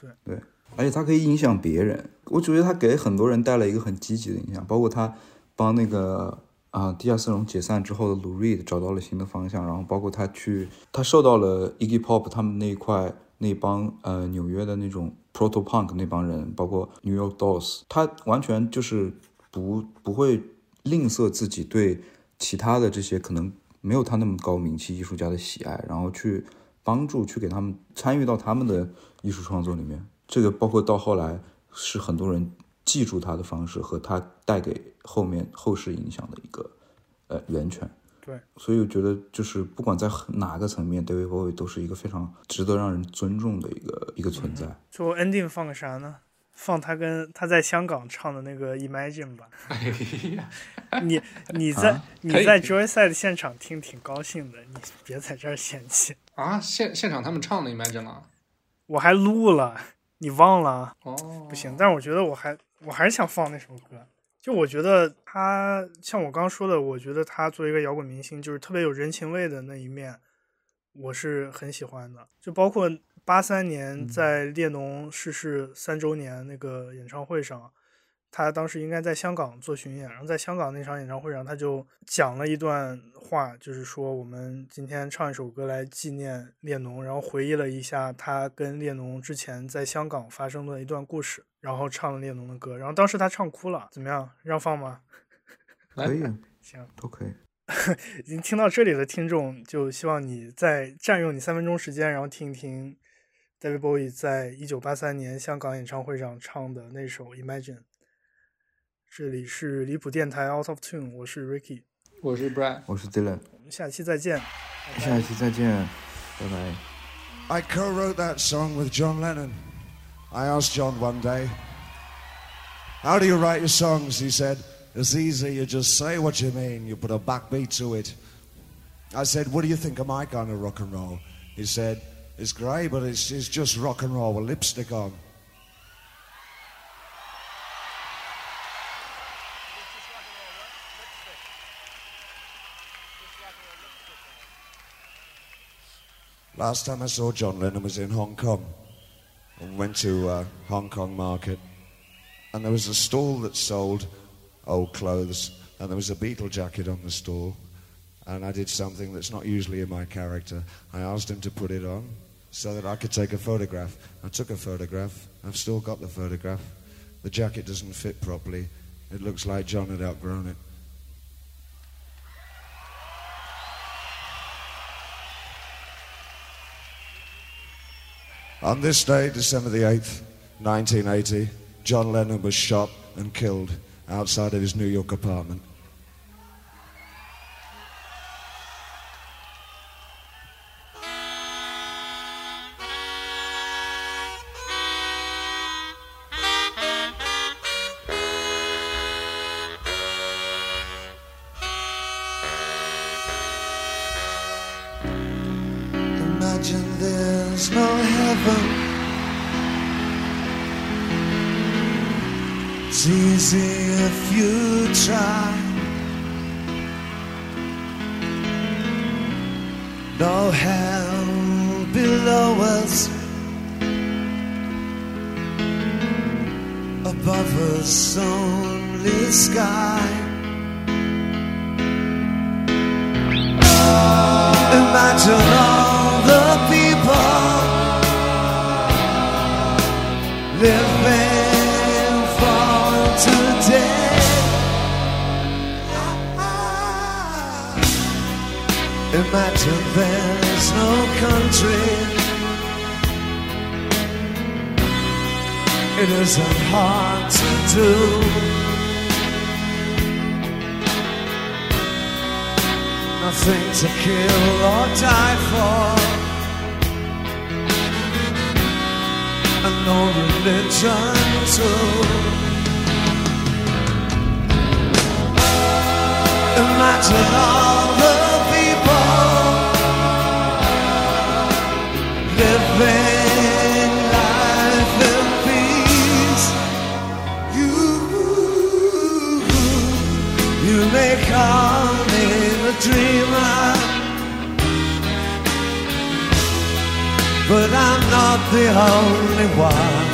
S1: 对
S2: 对，而且他可以影响别人。我觉得他给很多人带来一个很积极的影响，包括他帮那个啊、地下丝绒解散之后的 Lou Reed 找到了新的方向，然后包括他去，他受到了 Iggy Pop 他们那一块那帮呃纽约的那种 Proto Punk 那帮人，包括 New York Dolls，他完全就是不不会吝啬自己对其他的这些可能没有他那么高名气艺术家的喜爱，然后去帮助去给他们参与到他们的艺术创作里面。这个包括到后来是很多人记住他的方式和他带给后面后世影响的一个呃源泉。
S1: 对，
S2: 所以我觉得就是不管在哪个层面，David Bowie 都是一个非常值得让人尊重的一个一个存在。
S1: 最后 ending 放个啥呢？放他跟他在香港唱的那个 Imagine 吧。
S3: 哎呀，
S1: 你 你在、
S2: 啊
S1: 你在 Joyside 现场听挺高兴的，你别在这儿嫌弃。
S3: 啊，现现场他们唱的 Imagine 了。
S1: 我还录了，你忘了？
S3: 哦，
S1: 不行，但是我觉得我还我还是想放那首歌。就我觉得他像我刚刚说的，我觉得他作为一个摇滚明星，就是特别有人情味的那一面，我是很喜欢的。就包括八三年在列侬逝世三周年那个演唱会上，他当时应该在香港做巡演，然后在香港那场演唱会上，他就讲了一段话，就是说我们今天唱一首歌来纪念列侬，然后回忆了一下他跟列侬之前在香港发生的一段故事，然后唱了列侬的歌，然后当时他唱哭了，怎么样？让放吗？
S2: 可以啊，
S1: 行，
S2: 都可以。
S1: 已经听到这里的听众，就希望你再占用你三分钟时间，然后听一听 David Bowie 在一九八三年香港演唱会上唱的那首《Imagine》。这里是离谱电台 Out of Tune，我是 Ricky，
S3: 我是 Brad。
S2: 我是 Dylan，
S1: 我们下期再见。
S2: 下一期再见，拜拜。
S7: I co wrote that song with John Lennon. I asked John one day, How do you write your songs? He said,
S5: It's easy, you just say what you mean, you put a backbeat to it. I said, What do you think of my kind of rock and roll? He said, It's great, but it's, it's just rock and roll with lipstick on. Last time I saw John Lennon was in Hong Kong. And went to uh, Hong Kong market. And there was a stall that sold old clothes. And there was a Beatle jacket on the stall. And I did something that's not usually in my character. I asked him to put it on so that I could take a photograph. I took a photograph. I've still got the photograph. The jacket doesn't fit properly. It looks like John had outgrown it. On this day, December the 8th, 1980, John Lennon was shot and killed outside of his New York apartment. Kill or die for, and no religion too. Imagine all the people living life in peace. You, you may call me a dreamer, but I'm not the only one.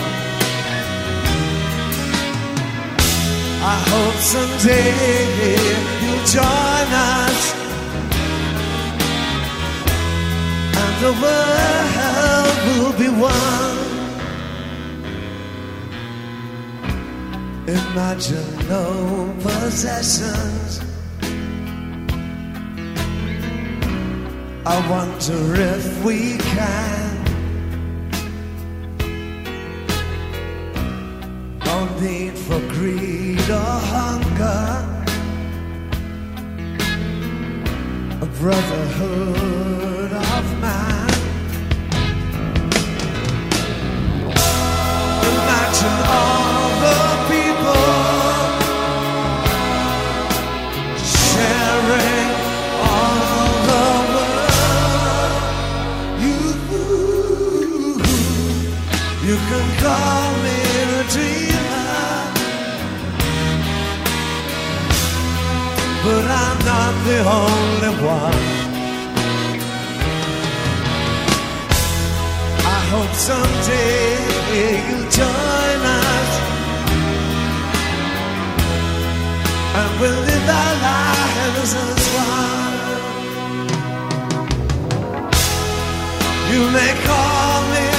S5: I hope someday you'll join us, and the world will be one. Imagine no possessions. I wonder if we can. Brotherhood of man. Imagine all the people sharing all the world. You, you can call I'm not the only one. I hope someday you'll join us. and we'll live our lives as one. You may call me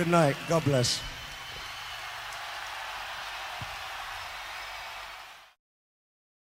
S7: Good night. God bless.